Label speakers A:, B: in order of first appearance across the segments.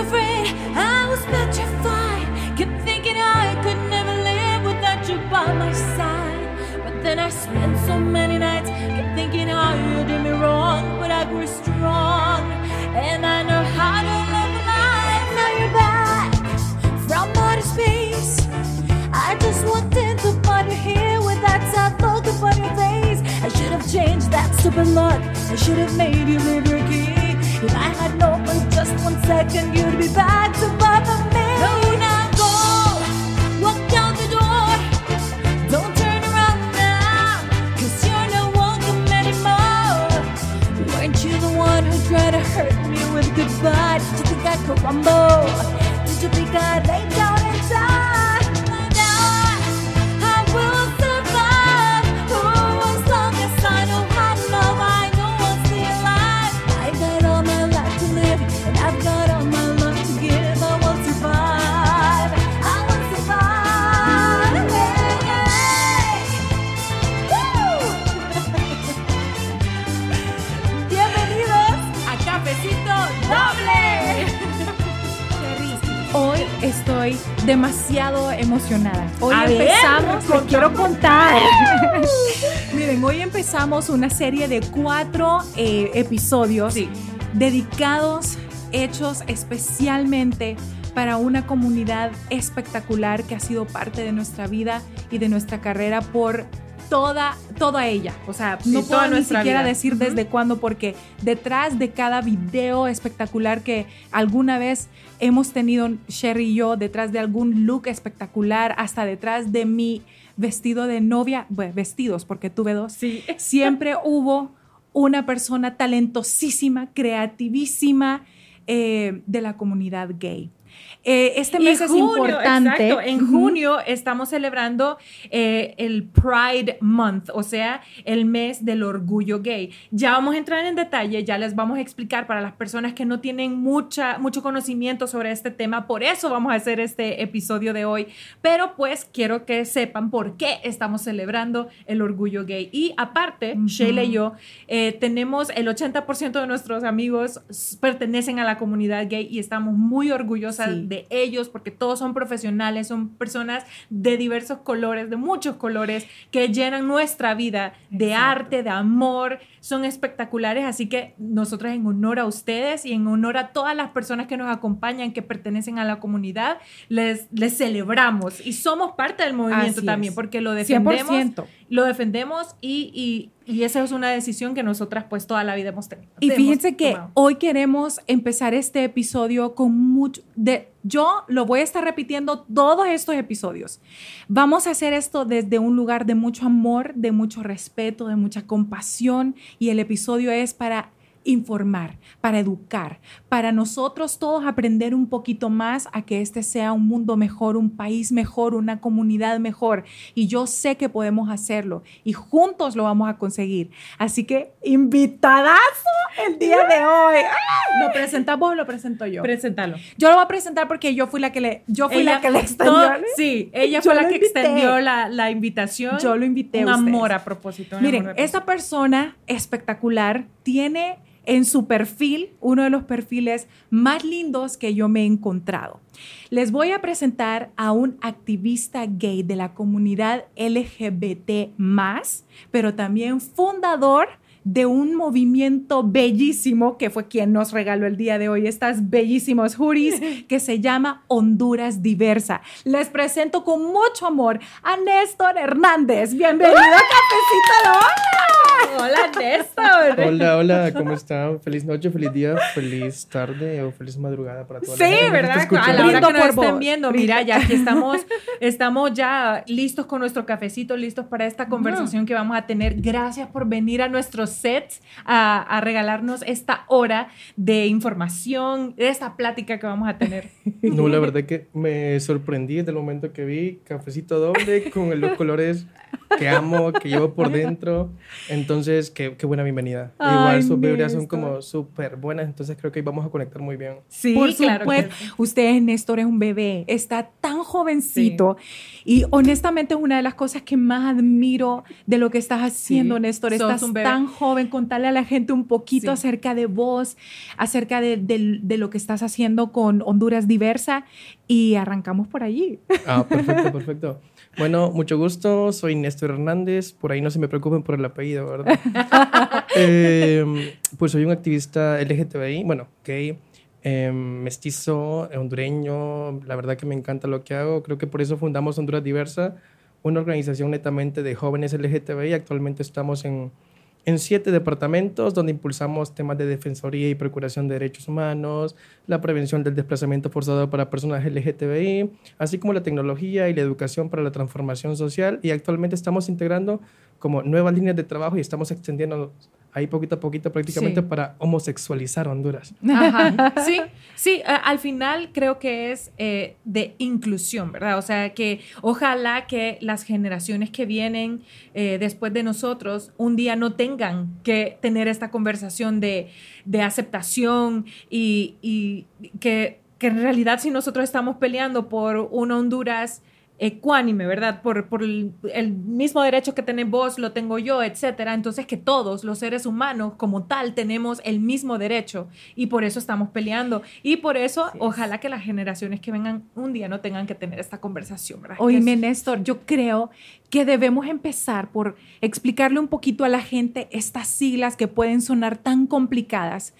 A: afraid, I was petrified. Kept thinking I could never live without you by my side. But then I spent so many nights, kept thinking how you did me wrong. But I grew strong, and I know how to live life. Now you're back from outer space. I just wanted to find you here with that sad look upon your face. I should have changed that stupid look. I should have made you leave your key. If I had known just one second, you'd be back to bother me. No, now go. Walk out the door. Don't turn around now. Cause you're not welcome anymore. Weren't you the one who tried to hurt me with goodbye? Did you think I could rumble? Did you think I'd lay down
B: demasiado emocionada. Hoy
C: A ver,
B: empezamos, te
C: contame.
B: quiero contar. Miren, hoy empezamos una serie de cuatro eh, episodios
C: Sí.
B: dedicados, hechos especialmente para una comunidad espectacular que ha sido parte de nuestra vida y de nuestra carrera por toda, toda ella. O sea,
C: Sí,
B: no puedo ni siquiera
C: vida.
B: decir desde cuándo, porque detrás de cada video espectacular que alguna vez hemos tenido Sherry y yo, detrás de algún look espectacular, hasta detrás de mi vestido de novia, bueno, vestidos, porque tuve dos,
C: Sí.
B: siempre hubo una persona talentosísima, creativísima eh, de la comunidad gay. Eh, este
C: Y
B: mes es
C: junio,
B: importante.
C: Exacto, en junio estamos celebrando eh, el Pride Month, o sea, el mes del orgullo gay. Ya vamos a entrar en detalle, ya les vamos a explicar para las personas que no tienen mucha, mucho conocimiento sobre este tema, por eso vamos a hacer este episodio de hoy. Pero pues quiero que sepan por qué estamos celebrando el orgullo gay. Y aparte,
B: Ujú.
C: Sheila y yo eh, tenemos el 80% de nuestros amigos pertenecen a la comunidad gay y estamos muy orgullosas
B: Sí.
C: De ellos porque todos son profesionales, son personas de diversos colores, de muchos colores, que llenan nuestra vida de
B: Exacto.
C: arte, de amor, son espectaculares, así que nosotros en honor a ustedes y en honor a todas las personas que nos acompañan, que pertenecen a la comunidad, les, les celebramos y somos parte del movimiento
B: Así
C: también
B: es.
C: porque lo defendemos
B: 100%.
C: Lo defendemos y, y- y esa es una decisión que nosotras pues toda la vida hemos tenido.
B: Y fíjense que
C: tomado.
B: hoy queremos empezar este episodio con mucho de yo lo voy a estar repitiendo todos estos episodios. Vamos a hacer esto desde un lugar de mucho amor, de mucho respeto, de mucha compasión y el episodio es para informar, para educar, para nosotros todos aprender un poquito más a que este sea un mundo mejor, un país mejor, una comunidad mejor. Y yo sé que podemos hacerlo y juntos lo vamos a conseguir. Así que invitadazo el día de hoy. ¡Ah! ¿Lo presentas vos o lo presento yo?
C: Preséntalo.
B: Yo lo voy a presentar porque yo fui la que le, yo fui la que le extendió.
C: todo- sí, ella fue la que
B: invité.
C: extendió la, la invitación.
B: Yo lo invité
C: Un amor a propósito.
B: Miren, esta persona espectacular tiene en su perfil uno de los perfiles más lindos que yo me he encontrado. Les voy a presentar a un activista gay de la comunidad LGBT, pero también fundador de un movimiento bellísimo que fue quien nos regaló el día de hoy estas bellísimos hoodies que se llama Honduras Diversa. Les presento con mucho amor a Néstor Hernández. Bienvenido a Cafecito Doble.
C: Hola, Néstor.
D: Hola, hola, ¿cómo están? Feliz noche, feliz día, feliz tarde o feliz madrugada para todos.
C: Sí, ¿verdad? A la hora que nos estén viendo, mira, ya aquí estamos, estamos ya listos con nuestro cafecito, listos para esta conversación que vamos a tener. Gracias por venir a nuestros sets a, a regalarnos esta hora de información, de esta plática que vamos a tener.
D: No, la verdad que me sorprendí desde el momento que vi cafecito doble con los colores que amo, que llevo por dentro. Entonces, qué, qué buena bienvenida.
B: Ay,
D: Igual sus vibras son
B: Néstor.
D: como súper buenas, entonces creo que vamos a conectar muy bien.
C: Sí,
B: Por
C: claro. que
B: ustedes, Néstor es un bebé, está tan jovencito. Y honestamente es una de las cosas que más admiro de lo que estás haciendo,
C: Sí,
B: Néstor.
C: sos
B: Estás tan joven, contarle a la gente un poquito
C: Sí.
B: acerca de vos, acerca de, de- de lo que estás haciendo con Honduras Diversa y arrancamos por allí.
D: Ah, perfecto, perfecto. Bueno, mucho gusto. Soy Néstor Hernández. Por ahí no se me preocupen por el apellido, ¿verdad? Eh, pues soy un activista LGTBI, bueno, gay, eh, mestizo, hondureño. La verdad que me encanta lo que hago. Creo que por eso fundamos Honduras Diversa, una organización netamente de jóvenes LGTBI. Actualmente estamos en, en siete departamentos donde impulsamos temas de defensoría y procuración de derechos humanos, la prevención del desplazamiento forzado para personas LGTBI, así como la tecnología y la educación para la transformación social. Y actualmente estamos integrando como nuevas líneas de trabajo y estamos extendiendo ahí poquito a poquito prácticamente
C: Sí.
D: para homosexualizar Honduras.
C: Ajá. Sí, sí, a- al final creo que es eh, de inclusión, ¿verdad? O sea, que ojalá que las generaciones que vienen eh, después de nosotros un día no tengan que tener esta conversación de, de aceptación y, y que, que en realidad si nosotros estamos peleando por una Honduras ecuánime, ¿verdad? Por, por el, el mismo derecho que tenés vos, lo tengo yo, etcétera. Entonces que todos los seres humanos como tal tenemos el mismo derecho y por eso estamos peleando y por eso ojalá que las generaciones que vengan un día no tengan que tener esta conversación, ¿verdad?
B: Oíme,
C: es-
B: Néstor, yo creo que debemos empezar por explicarle un poquito a la gente estas siglas que pueden sonar tan complicadas.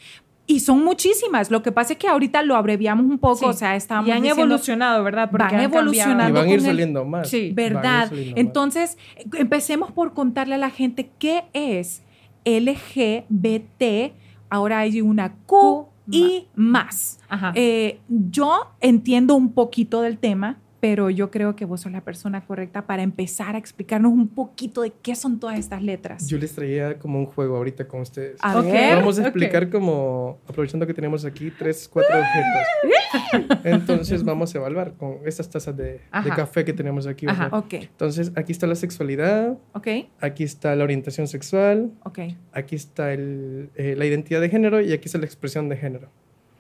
B: Y son muchísimas. Lo que pasa es que ahorita lo abreviamos un poco,
C: Sí.
B: o sea, estábamos
C: y han
B: diciendo-
C: evolucionado, ¿verdad?
B: van
C: han cambiado.
B: evolucionando.
D: Y van a ir
B: el-
D: saliendo más.
C: Sí,
D: van
B: ¿Verdad?
D: más.
B: Entonces, empecemos por contarle a la gente qué es LGBT. Ahora hay una Q y más.
C: Ajá.
B: Eh, yo entiendo un poquito del tema, pero yo creo que vos sos la persona correcta para empezar a explicarnos un poquito de qué son todas estas letras.
D: Yo les traía como un juego ahorita con ustedes.
B: A
C: Ok.
B: ver.
D: Vamos a explicar como, aprovechando que tenemos aquí tres, cuatro objetos. Entonces vamos a evaluar con estas tazas de, café que tenemos aquí.
C: Ajá.
D: ¿verdad?
B: Ok,
D: Entonces aquí está la sexualidad,
B: ok,
D: aquí está la orientación sexual,
B: ok.
D: aquí está el, eh, la identidad de género y aquí está la expresión de género.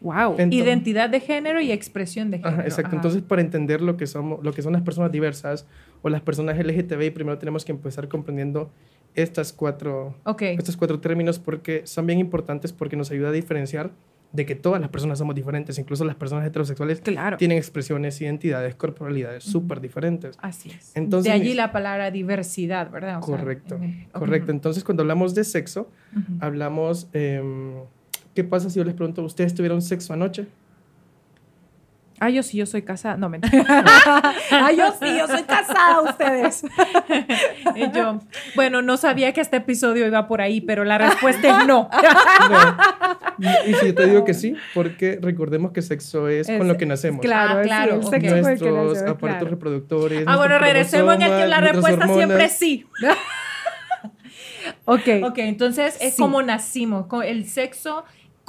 B: Wow.
D: Entonces-
C: Identidad de género y expresión de género.
D: Ajá, exacto.
C: Ajá.
D: Entonces, para entender lo que, somos, lo que son las personas diversas o las personas LGTBI, primero tenemos que empezar comprendiendo estas cuatro,
C: Ok.
D: estos cuatro términos porque son bien importantes porque nos ayuda a diferenciar de que todas las personas somos diferentes, incluso las personas heterosexuales
B: Claro.
D: tienen expresiones, identidades, corporalidades súper diferentes.
B: Así es.
D: Entonces,
C: de allí la palabra diversidad, ¿verdad? O sea,
D: correcto,
C: en el-
D: correcto. Entonces, cuando hablamos de sexo, hablamos, em, ¿qué pasa si yo les pregunto, ¿ustedes tuvieron sexo anoche?
B: Ah, yo sí, yo soy casada. No, mentira. ah, yo sí, yo soy casada, ustedes.
C: Y yo, bueno, no sabía que este episodio iba por ahí, pero la respuesta es no.
D: No. Y, y si yo te digo que sí, porque recordemos que sexo es,
B: Es-
D: con lo que nacemos.
B: Claro,
C: Ah, claro,
B: el
C: ok.
B: sexo con el que
D: nuestros
B: nacemos,
D: aparatos
B: claro.
D: reproductores.
C: ah, bueno, regresemos en el que la respuesta siempre es sí.
B: Ok.
C: Ok, entonces es
B: Sí.
C: como nacimos, con el sexo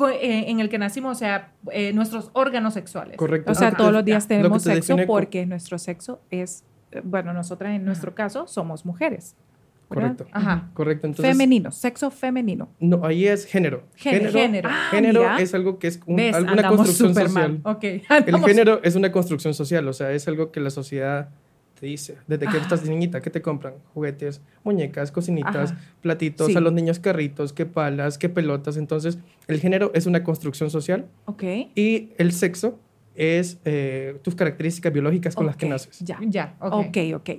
C: en el que nacimos, o sea, eh, nuestros órganos sexuales.
D: Correcto.
B: O sea, todos los días tenemos
D: te
B: sexo porque nuestro sexo es, eh, bueno, nosotras en nuestro caso somos mujeres. ¿verdad?
D: Correcto.
C: Ajá.
D: Correcto. Entonces,
B: Femenino, sexo femenino.
D: no, ahí es género.
C: Género. Género.
B: Ah,
D: género es algo que es un- alguna
C: Andamos
D: construcción social.
C: mal. Ok.
D: El género es una construcción social, o sea, es algo que la sociedad te dice. Desde que
C: Ajá.
D: estás niñita, ¿qué te compran? Juguetes, muñecas, cocinitas,
C: Ajá.
D: platitos,
B: Sí.
D: a los niños carritos, qué palas, qué pelotas. Entonces, el género es una construcción social
B: Ok.
D: y el sexo es eh, tus características biológicas con las que naces.
B: Ya.
C: Ya, ok.
B: Ok, ok.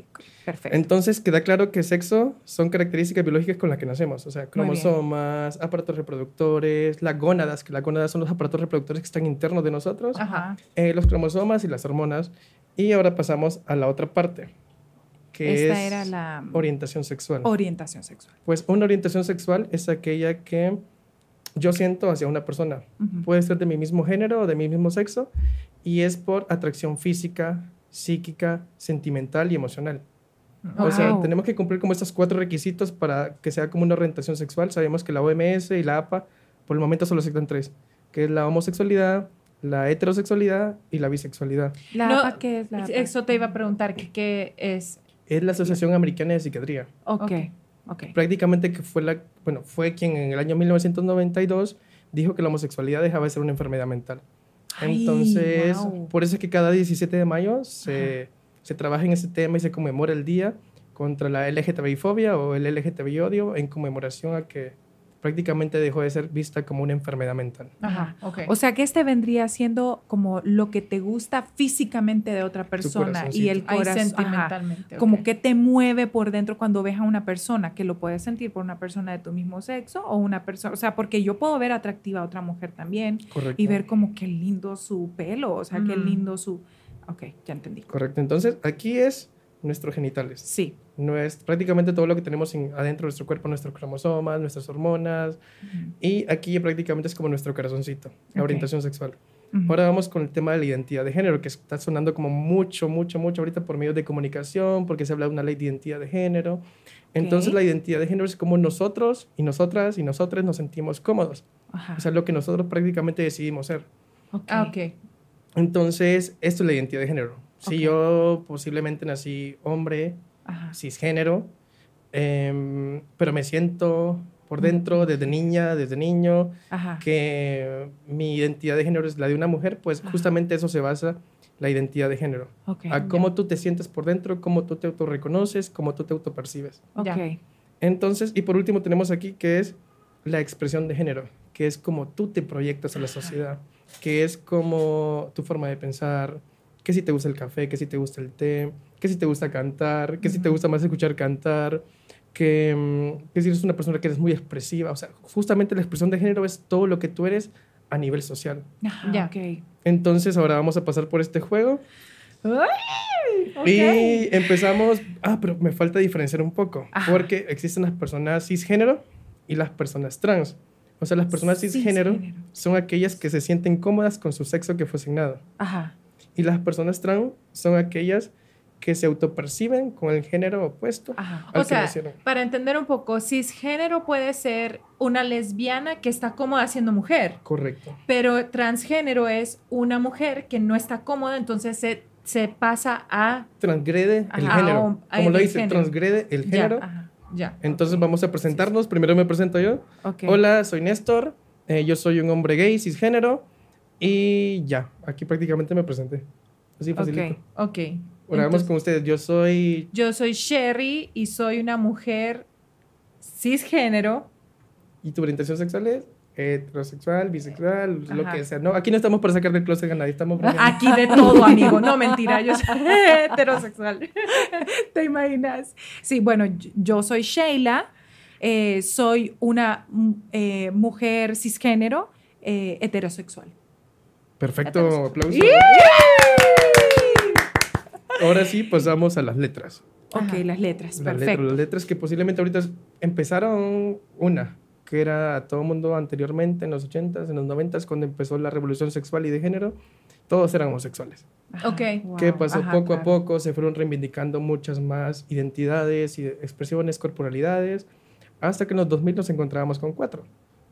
B: Perfecto.
D: Entonces queda claro que sexo son características biológicas con las que nacemos, o sea, cromosomas, aparatos reproductores, las gónadas, que las gónadas son los aparatos reproductores que están internos de nosotros,
C: Ajá.
D: eh, los cromosomas y las hormonas. Y ahora pasamos a la otra parte, que
B: Esta
D: es
B: era la
D: orientación sexual.
B: orientación sexual.
D: pues una orientación sexual es aquella que yo siento hacia una persona. Puede ser de mi mismo género o de mi mismo sexo, y es por atracción física, psíquica, sentimental y emocional. O sea, tenemos que cumplir como estos cuatro requisitos para que sea como una orientación sexual. Sabemos que la OMS y la APA por el momento solo aceptan tres, que es la homosexualidad, la heterosexualidad y la bisexualidad.
B: ¿La
C: No,
B: APA qué es la APA?
C: Eso te iba a preguntar, que qué es?
D: Es la Asociación Americana de Psiquiatría.
B: Ok,
C: Ok.
D: Prácticamente que fue, la, bueno, fue quien en el año 1992 dijo que la homosexualidad dejaba de ser una enfermedad mental.
B: Ay,
D: Entonces,
B: guau.
D: por eso es que cada 17 de mayo se, se trabaja en ese tema y se conmemora el día contra la LGTBI-fobia o el LGTBI-odio en conmemoración a que prácticamente dejó de ser vista como una enfermedad mental.
C: Ajá, ok.
B: O sea que este vendría siendo como lo que te gusta físicamente de otra persona y el corazón. ajá.
C: sentimentalmente.
B: Como que te mueve por dentro cuando ves a una persona, que lo puedes sentir por una persona de tu mismo sexo o una persona, o sea, porque yo puedo ver atractiva a otra mujer también
D: Correcto.
B: y ver como qué lindo su pelo, o sea, qué
C: Ujú.
B: lindo su... Ok, ya entendí.
D: Correcto. Entonces, aquí es nuestros genitales.
B: Sí.
D: No es prácticamente todo lo que tenemos en- adentro de nuestro cuerpo, nuestros cromosomas, nuestras hormonas. Y aquí prácticamente es como nuestro corazoncito, la orientación sexual.
B: Ujú.
D: Ahora vamos con el tema de la identidad de género, que está sonando como mucho, mucho, mucho ahorita por medios de comunicación, porque se habla de una ley de identidad de género. Entonces la identidad de género es como nosotros y nosotras y nosotros nos sentimos cómodos.
B: Ajá.
D: O sea, lo que nosotros prácticamente decidimos ser.
B: Ok.
C: Ah, ok.
D: Entonces, esto es la identidad de género. Si yo posiblemente nací hombre,
B: Ajá.
D: cisgénero, em, pero me siento por dentro desde niña, desde niño,
B: Ajá.
D: que mi identidad de género es la de una mujer, pues
B: Ajá.
D: justamente eso se basa la identidad de género.
B: Ok.
D: A cómo tú te sientes por dentro, cómo tú te autorreconoces, cómo tú te autopercibes.
B: Ok.
C: Ya.
D: Entonces, y por último tenemos aquí que es la expresión de género, que es como tú te proyectas a la sociedad, que es como tu forma de pensar, que si te gusta el café, que si te gusta el té, que si te gusta cantar, que si te gusta más escuchar cantar, que, mm, que si eres una persona que eres muy expresiva, o sea, justamente la expresión de género es todo lo que tú eres a nivel social.
C: Ya.
B: ok.
D: Entonces ahora vamos a pasar por este juego y empezamos, ah, pero me falta diferenciar un poco,
B: Ajá.
D: porque existen las personas cisgénero y las personas trans. O sea, las personas cisgénero
B: Cisgénero.
D: son aquellas que se sienten cómodas con su sexo que fue asignado.
B: Ajá.
D: Y las personas trans son aquellas que se autoperciben con el género opuesto
B: Ajá.
D: al
C: O sea, para entender un poco, cisgénero puede ser una lesbiana que está cómoda siendo mujer,
D: Correcto.
C: pero transgénero es una mujer que no está cómoda, entonces se, se pasa a...
D: Transgrede el género. Como lo dice,
C: género.
D: transgrede el
C: Ya,
D: género.
B: Ajá.
C: Ya.
D: Entonces vamos a presentarnos. Primero me presento yo.
B: Ok.
D: Hola, soy Néstor. Eh, yo soy un hombre gay, cisgénero. Y ya, aquí prácticamente me presenté. Así facilito.
B: Ok.
C: Ok. Entonces,
D: con ustedes. Yo soy.
C: Yo soy Sherry y soy una mujer cisgénero.
D: ¿Y tu orientación sexual es? Heterosexual, bisexual, lo que sea. No, aquí no estamos para sacar del closet a nadie. Estamos.
C: Aquí de todo, amigo. No, mentira, yo soy heterosexual.
B: ¿Te imaginas? Sí, bueno, yo- soy Sheila, eh, soy una mm, eh, mujer cisgénero eh, heterosexual.
D: Perfecto, aplauso. Ahora sí, pasamos a las letras.
B: Ok,
C: Ajá.
B: las letras,
D: Las letras,
B: perfecto.
D: las letras que posiblemente ahorita empezaron una, que era a todo mundo anteriormente, en los 80s, en los 90s, cuando empezó la revolución sexual y de género, todos eran homosexuales.
C: Ok.
B: wow,
D: ¿Qué pasó?
B: ajá,
D: poco a poco se fueron reivindicando muchas más identidades y expresiones, corporalidades, hasta que en los 2000 nos encontrábamos con cuatro,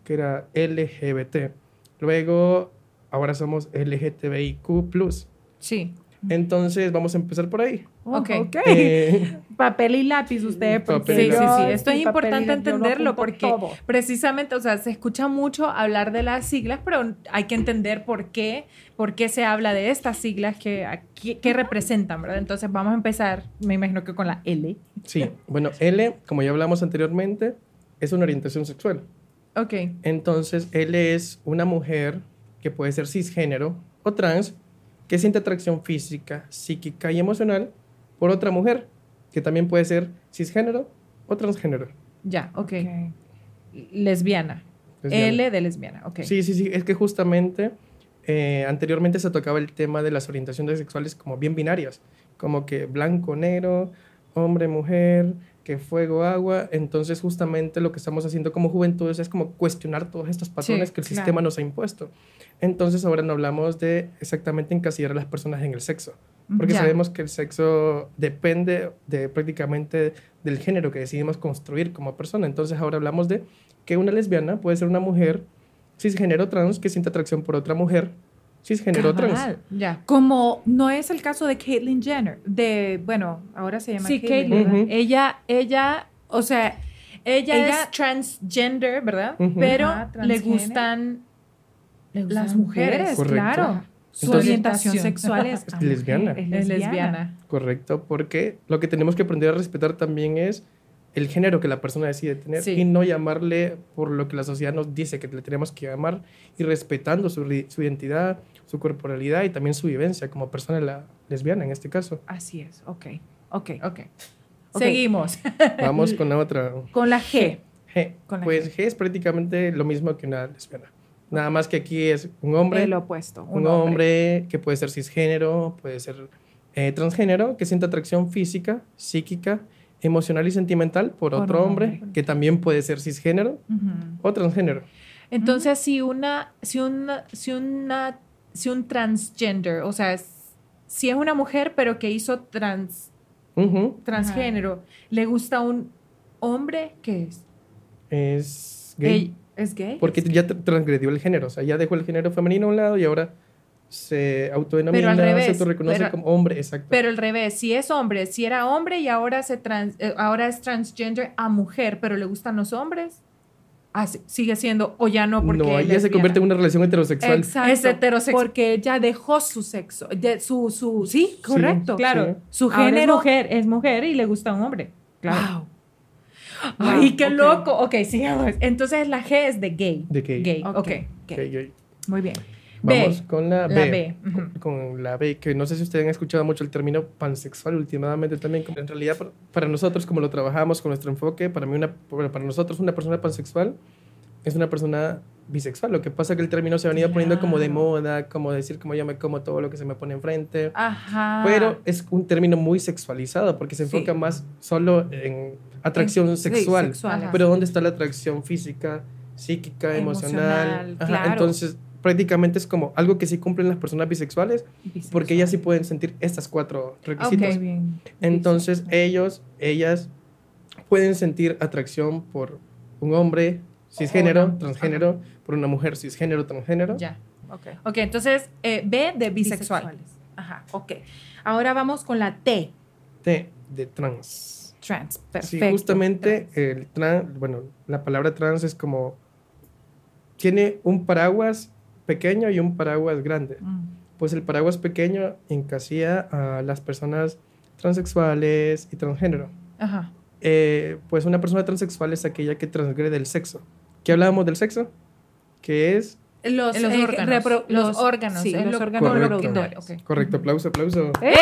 D: que era LGBT. Luego, ahora somos LGTBIQ+.
C: Sí.
D: Entonces, vamos a empezar por ahí.
C: Ok.
D: Eh,
B: Papel y lápiz ustedes. porque
D: Papel y
C: Sí, sí,
D: lápiz.
C: sí. Esto es
B: y
C: importante entenderlo porque
B: todo.
C: precisamente, o sea, se escucha mucho hablar de las siglas, pero hay que entender por qué, por qué se habla de estas siglas que, aquí- que representan, ¿verdad? Entonces vamos a empezar, me imagino que con la L.
D: sí, bueno, L, como ya hablamos anteriormente, es una orientación sexual.
C: Ok.
D: Entonces, L es una mujer que puede ser cisgénero o trans que siente atracción física, psíquica y emocional por otra mujer que también puede ser cisgénero o transgénero.
C: Ya, ok.
B: Ok.
C: Lesbiana.
D: Lesbiana.
C: L de lesbiana, ok.
D: Sí, sí, sí, es que justamente eh, anteriormente se tocaba el tema de las orientaciones sexuales como bien binarias, como que blanco, negro, hombre, mujer, que fuego, agua. Entonces justamente lo que estamos haciendo como juventudes es como cuestionar todos estos patrones
C: Sí,
D: que el
B: claro.
D: sistema nos ha impuesto. Entonces ahora no hablamos de exactamente encasillar a las personas en el sexo, porque
C: Ya.
D: sabemos que el sexo depende de prácticamente del género que decidimos construir como persona. Entonces ahora hablamos de que una lesbiana puede ser una mujer cisgénero trans que siente atracción por otra mujer cisgénero trans.
C: Cabal, Ya.
B: Como no es el caso de Caitlyn Jenner, de, bueno, ahora se llama
C: Sí,
B: Caitlyn,
C: Caitlyn.
B: ¿verdad?
D: Ujú.
C: Ella, ella, o sea, ella,
B: Ella-
C: es transgender, ¿verdad? Pero
B: Ajá,
C: le
B: transgénero.
C: gustan Le gustan
B: las mujeres,
D: Correcto.
B: claro. Su
D: Entonces-
B: orientación sexual es,
D: Es lesbiana.
B: Es
C: Es lesbiana.
D: Correcto, porque lo que tenemos que aprender a respetar también es el género que la persona decide tener
C: Sí.
D: y no llamarle por lo que la sociedad nos dice que le tenemos que llamar y respetando su, su identidad, su corporalidad y también su vivencia como persona la- lesbiana en este caso.
B: Así es, ok, ok.
C: Ok.
B: Ok.
C: Seguimos.
D: Vamos con la otra.
B: Con la G.
D: G.
B: Con la
D: Pues G es prácticamente lo mismo que una lesbiana. Nada más que aquí es un hombre,
B: El opuesto.
D: un hombre que puede ser cisgénero, puede ser eh, transgénero, que siente atracción física, psíquica, emocional y sentimental por
B: Por
D: otro hombre,
B: hombre.
D: que también puede ser cisgénero o transgénero.
C: Entonces, si una, si una, si una, si un transgender, o sea, s- si es una mujer pero que hizo trans, transgénero, le gusta un hombre, ¿qué es?
D: Es gay.
C: ¿Es gay?
D: Porque ya tr- transgredió el género, o sea, ya dejó el género femenino a un lado y ahora se autodenomina,
C: Pero al revés,
D: se autorreconoce
C: pero-
D: como hombre, exacto.
C: Pero al revés, si es hombre, si era hombre y ahora, se trans, eh, ahora es transgender a mujer, pero le gustan los hombres, ah, sí, sigue siendo, o ya no, porque
D: no, ahí
C: es
D: ya se convierte en una relación heterosexual.
B: Exacto.
C: Es heterosexual.
B: Porque ella dejó su sexo, de- su, su, sí,
D: Sí,
B: correcto.
C: Claro,
D: Sí.
B: Su
C: Ahora
B: género.
C: es mujer, es mujer y le gusta un hombre. Claro.
B: Wow.
C: Ay,
B: Wow,
C: qué
B: ok.
C: loco. Ok, sigamos. Entonces la G es de gay.
D: De gay.
C: Gay,
B: Ok,
C: ok.
B: ok.
D: Gay, gay.
B: Muy bien.
D: Vamos
C: B.
D: con la B.
C: La B.
D: Con, la B, que no sé si ustedes han escuchado mucho el término pansexual últimamente también. En realidad, para- nosotros, como lo trabajamos con nuestro enfoque, para mí, una, para nosotros, una persona pansexual es una persona bisexual. Lo que pasa es que el término se ha venido poniendo como de
B: Claro.
D: moda, como decir como yo me como todo lo que se me pone enfrente.
B: Ajá.
D: Pero es un término muy sexualizado porque se
B: Sí.
D: enfoca más solo en atracción
B: sí,
D: sexual. Pero ¿dónde está la atracción física, psíquica, emocional?
B: Emocional,
D: Ajá,
B: claro.
D: Entonces, prácticamente es como algo que sí cumplen las personas bisexuales
B: Bisexual.
D: porque ellas sí pueden sentir estas cuatro requisitos.
B: Bien.
D: Entonces,
B: Bisexual.
D: ellos, ellas pueden sentir atracción por un hombre cisgénero,
C: no.
D: transgénero, por una mujer cisgénero, transgénero.
C: Ya.
B: Ok.
C: Ok, entonces eh, B de bisexual.
B: Bisexuales. Ajá, ok. Ahora vamos con la T.
D: T de trans.
B: Trans.
D: Sí,
B: Perfecto.
D: justamente el trans, bueno, la palabra trans es como tiene un paraguas pequeño y un paraguas grande.
B: Mm.
D: Pues el paraguas pequeño encasilla a las personas transexuales y transgénero.
C: Ajá.
D: Eh, pues una persona transexual es aquella que transgrede el sexo. ¿Qué hablábamos del sexo? Que es
B: Los,
C: Los
B: eh,
C: órganos.
B: repro-
C: Los órganos,
B: Sí, los
C: lo-
B: órganos
D: Correcto.
B: reproductores.
C: Ok.
D: correcto, aplauso, aplauso.
B: ¡Eh!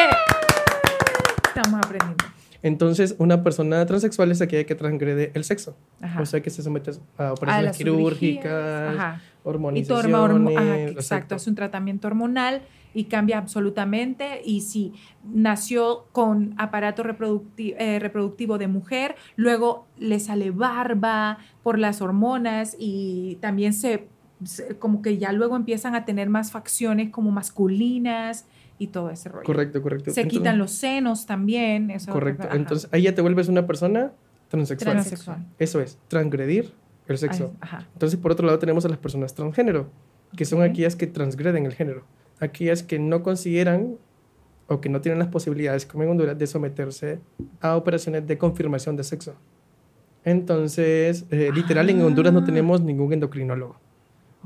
B: Estamos aprendiendo.
D: Entonces, una persona transexual es aquella que transgrede el sexo.
B: Ajá.
D: O sea, que se somete a operaciones quirúrgicas,
B: Ajá. Y tu
D: hormonizaciones.
B: hormo- ajá,
D: exacto.
B: exacto, es un tratamiento hormonal y cambia absolutamente. Y si nació con aparato reproducti- eh, reproductivo de mujer, luego le sale barba por las hormonas y también se, se- como que ya luego empiezan a tener más facciones como masculinas y todo ese rollo.
D: Correcto, correcto.
B: Se
D: Entonces-
B: quitan los senos también. eso-
D: Correcto. Entonces, ahí ya te vuelves una persona transexual.
B: Transexual.
D: Eso es, transgredir el sexo.
B: Ajá.
D: Entonces, por otro lado, tenemos a las personas transgénero, que son aquellas que transgreden el género. Aquellas que no consideran o que no tienen las posibilidades, como en Honduras, de someterse a operaciones de confirmación de sexo. Entonces, eh, literal, en Honduras no
B: Ah.
D: tenemos ningún endocrinólogo.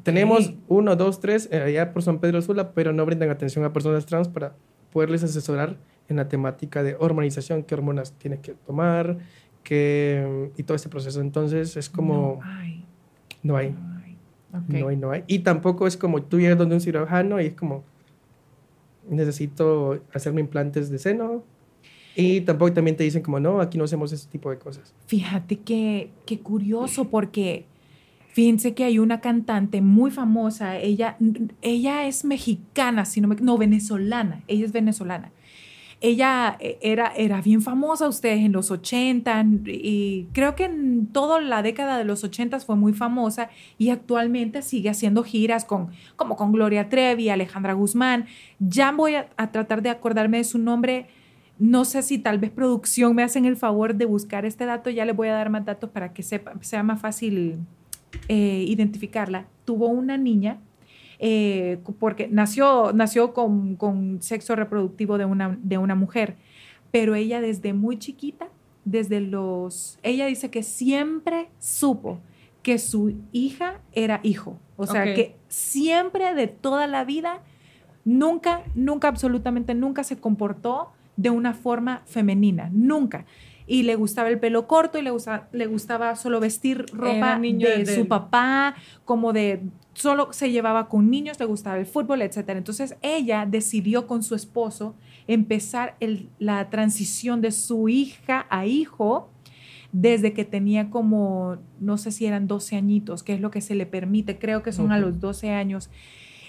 D: Tenemos uno, dos, tres eh, allá por San Pedro Sula, pero no brindan atención a personas trans para poderles asesorar en la temática de hormonización, qué hormonas tienes que tomar, qué, y todo este proceso. Entonces, es como,
B: No hay,
D: no hay.
B: no hay.
C: Ok.
D: No hay, no hay. Y tampoco es como tú llegas donde un cirujano y es como, necesito hacerme implantes de seno. Y tampoco también te dicen como, no, aquí no hacemos ese tipo de cosas.
B: Fíjate que, qué curioso porque fíjense que hay una cantante muy famosa, ella, ella es mexicana, si no, no, venezolana, ella es venezolana. Ella eh, era, era bien famosa, ustedes en los 80 y creo que en toda la década de los 80 fue muy famosa y actualmente sigue haciendo giras con, como con Gloria Trevi, Alejandra Guzmán. Ya voy a, a tratar de acordarme de su nombre. No sé si tal vez producción me hacen el favor de buscar este dato, ya les voy a dar más datos para que sepa, sea más fácil eh, identificarla. Tuvo una niña eh, porque nació, nació con, con sexo reproductivo de una, de una mujer, pero ella desde muy chiquita, desde los, ella dice que siempre supo que su hija era hijo. O sea, que siempre de toda la vida, nunca, nunca, absolutamente nunca se comportó de una forma femenina, nunca. Y le gustaba el pelo corto y le, gusta- le gustaba solo vestir ropa
C: niño
B: de su papá, como de solo se llevaba con niños, le gustaba el fútbol, etc. Entonces ella decidió con su esposo empezar el- la transición de su hija a hijo desde que tenía como, no sé si eran 12 añitos, que es lo que se le permite, creo que son a los 12 años.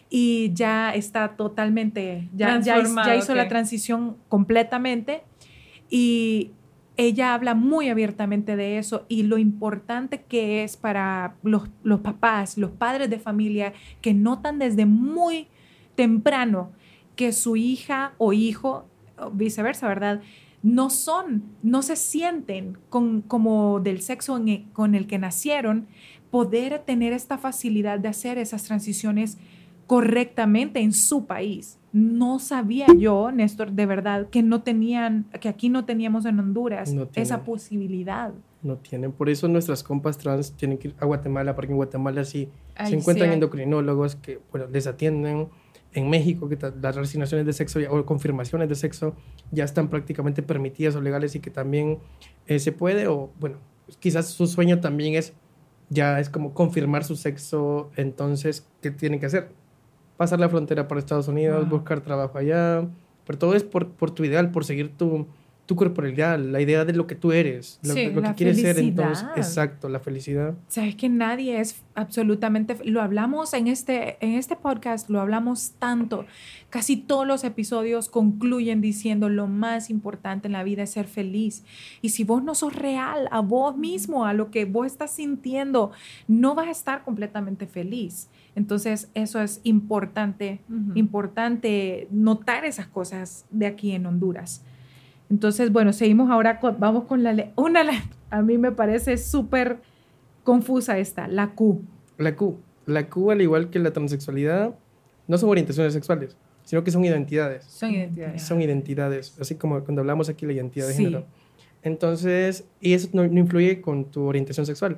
B: Y ya está totalmente, ya, ya, hizo-
C: Transformado,
B: ya hizo la transición completamente. Y ella habla muy abiertamente de eso y lo importante que es para los, los papás, los padres de familia, que notan desde muy temprano que su hija o hijo, viceversa, ¿verdad? No son, no se sienten con, como del sexo e- con el que nacieron, poder tener esta facilidad de hacer esas transiciones correctamente en su país. No sabía yo, Néstor, de verdad, que no tenían, que aquí no teníamos en Honduras
D: No tienen.
B: esa posibilidad.
D: No tienen. Por eso nuestras compas trans tienen que ir a Guatemala, porque en Guatemala sí
B: Ay,
D: se encuentran
B: sí.
D: endocrinólogos que bueno, les atienden. En México, que las resignaciones de sexo ya- o confirmaciones de sexo ya están prácticamente permitidas o legales y que también eh, se puede, o bueno, quizás su sueño también es ya es como confirmar su sexo. Entonces, ¿qué tienen que hacer? Pasar la frontera por Estados Unidos,
B: Wow.
D: buscar trabajo allá. Pero todo es por, por tu ideal, por seguir tu, tu corporalidad, la idea de lo que tú eres, lo,
B: Sí,
D: lo que quieres ser. Entonces, exacto, la felicidad.
B: Sabes que nadie es absolutamente, lo hablamos en este, en este podcast, lo hablamos tanto. Casi todos los episodios concluyen diciendo lo más importante en la vida es ser feliz. Y si vos no sos real a vos mismo, a lo que vos estás sintiendo, no vas a estar completamente feliz. Entonces, eso es importante, importante notar esas cosas de aquí en Honduras. Entonces, bueno, seguimos ahora, con- vamos con la, le- una, le- a mí me parece súper confusa esta, la Q.
D: La Q. La Q, al igual que la transexualidad, no son orientaciones sexuales, sino que son identidades.
C: Son identidades.
D: Son identidades, así como cuando hablamos aquí la identidad de
B: Sí.
D: género. Entonces, y eso no, no influye con tu orientación sexual,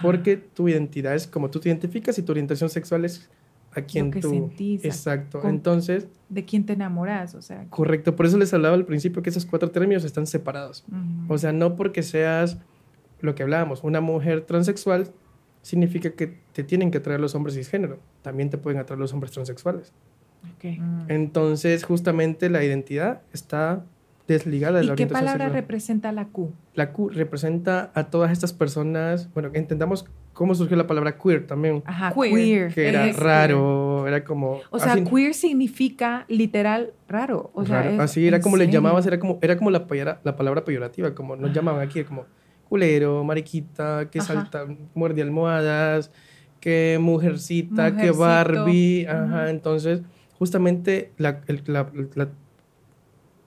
D: porque tu identidad es como tú te identificas y tu orientación sexual es a quien
B: que
D: tú...
B: sentís,
D: Exacto.
B: con-
D: Entonces,
B: ¿De quién te enamoras? O sea,
D: correcto. Por eso les hablaba al principio que esos cuatro términos están separados. O sea, no porque seas lo que hablábamos, una mujer transexual, significa que te tienen que atraer los hombres cisgénero. También te pueden atraer los hombres transexuales.
B: Ok.
C: Mm.
D: Entonces, justamente la identidad está desligada de la
B: ¿Y qué palabra
D: sexual.
B: representa la Q?
D: La Q representa a todas estas personas. Bueno, entendamos cómo surgió la palabra queer también.
B: Ajá,
C: Queer.
B: queer.
D: Que era
C: Es
D: raro, era como.
B: O sea,
D: así,
B: queer significa literal raro. O sea,
D: raro.
B: es-
D: así era
B: ¿en
D: como le llamabas, era como, era como la, la palabra peyorativa, como nos llamaban aquí, como culero, mariquita, que
B: Ajá.
D: salta, muerde almohadas, que mujercita, que. Barbie. Ajá, entonces, justamente la, el, la, la-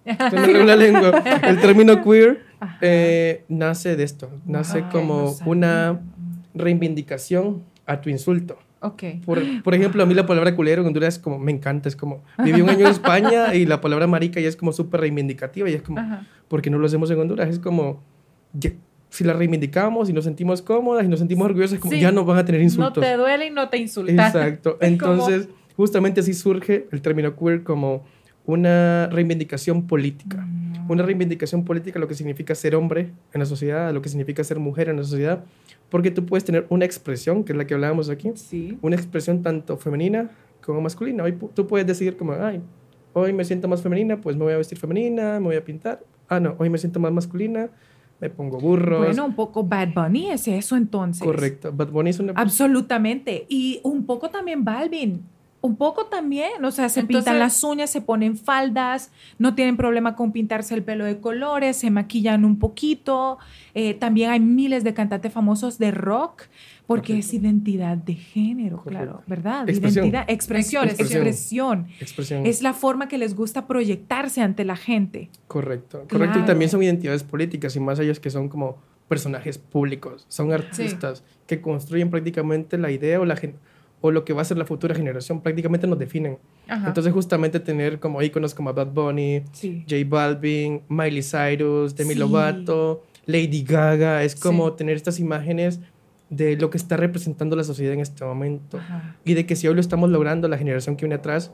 D: la lengua. El término queer. Eh, nace de esto, nace
B: Ok,
D: como
B: no
D: una reivindicación a tu insulto.
B: Ok.
D: Por, por ejemplo, a mí la palabra culero en Honduras es como, me encanta, es como, viví un año en España y la palabra marica ya es como súper reivindicativa y es como,
B: Ajá.
D: ¿por qué no lo hacemos en Honduras? Es como, ya- si la reivindicamos y nos sentimos cómodas y nos sentimos orgullosas, como,
C: Sí.
D: ya no van a tener
C: No
D: insultos.
C: te duele y no te insulta.
D: Exacto. Entonces, justamente así surge el término queer como una reivindicación política.
B: Mm.
D: Una reivindicación política, lo que significa ser hombre en la sociedad, lo que significa ser mujer en la sociedad, porque tú puedes tener una expresión, que es la que hablábamos aquí,
B: Sí.
D: una expresión tanto femenina como masculina. Hoy tú puedes decidir como, ay, hoy me siento más femenina, pues me voy a vestir femenina, me voy a pintar. Ah, no, hoy me siento más masculina, me pongo burros.
B: Bueno, un poco Bad Bunny es eso entonces.
D: Correcto. Bad Bunny es una...
B: Absolutamente. Y un poco también Balvin. Un poco también, o sea, se
C: Entonces-
B: pintan las uñas, se ponen faldas, no tienen problema con pintarse el pelo de colores, se maquillan un poquito. Eh, también hay miles de cantantes famosos de rock, porque
D: Correcto.
B: es identidad de género,
D: Correcto.
B: claro, ¿verdad?
D: Expresión.
B: Identidad, expresión,
D: Expresión.
B: expresión.
D: expresión.
B: Es la forma que les gusta proyectarse ante la gente.
D: Correcto, correcto.
B: Claro.
D: Y también son identidades políticas y más ellos que son como personajes públicos, son artistas que construyen prácticamente la idea o, la gen- o lo que va a ser la futura generación, prácticamente nos definen.
B: Ajá.
D: Entonces justamente tener como íconos como Bad Bunny,
B: sí.
D: J Balvin, Miley Cyrus, Demi
B: Sí.
D: Lovato, Lady Gaga, es como
B: Sí.
D: tener estas imágenes de lo que está representando la sociedad en este momento. Y de que si hoy lo estamos logrando, la generación que viene atrás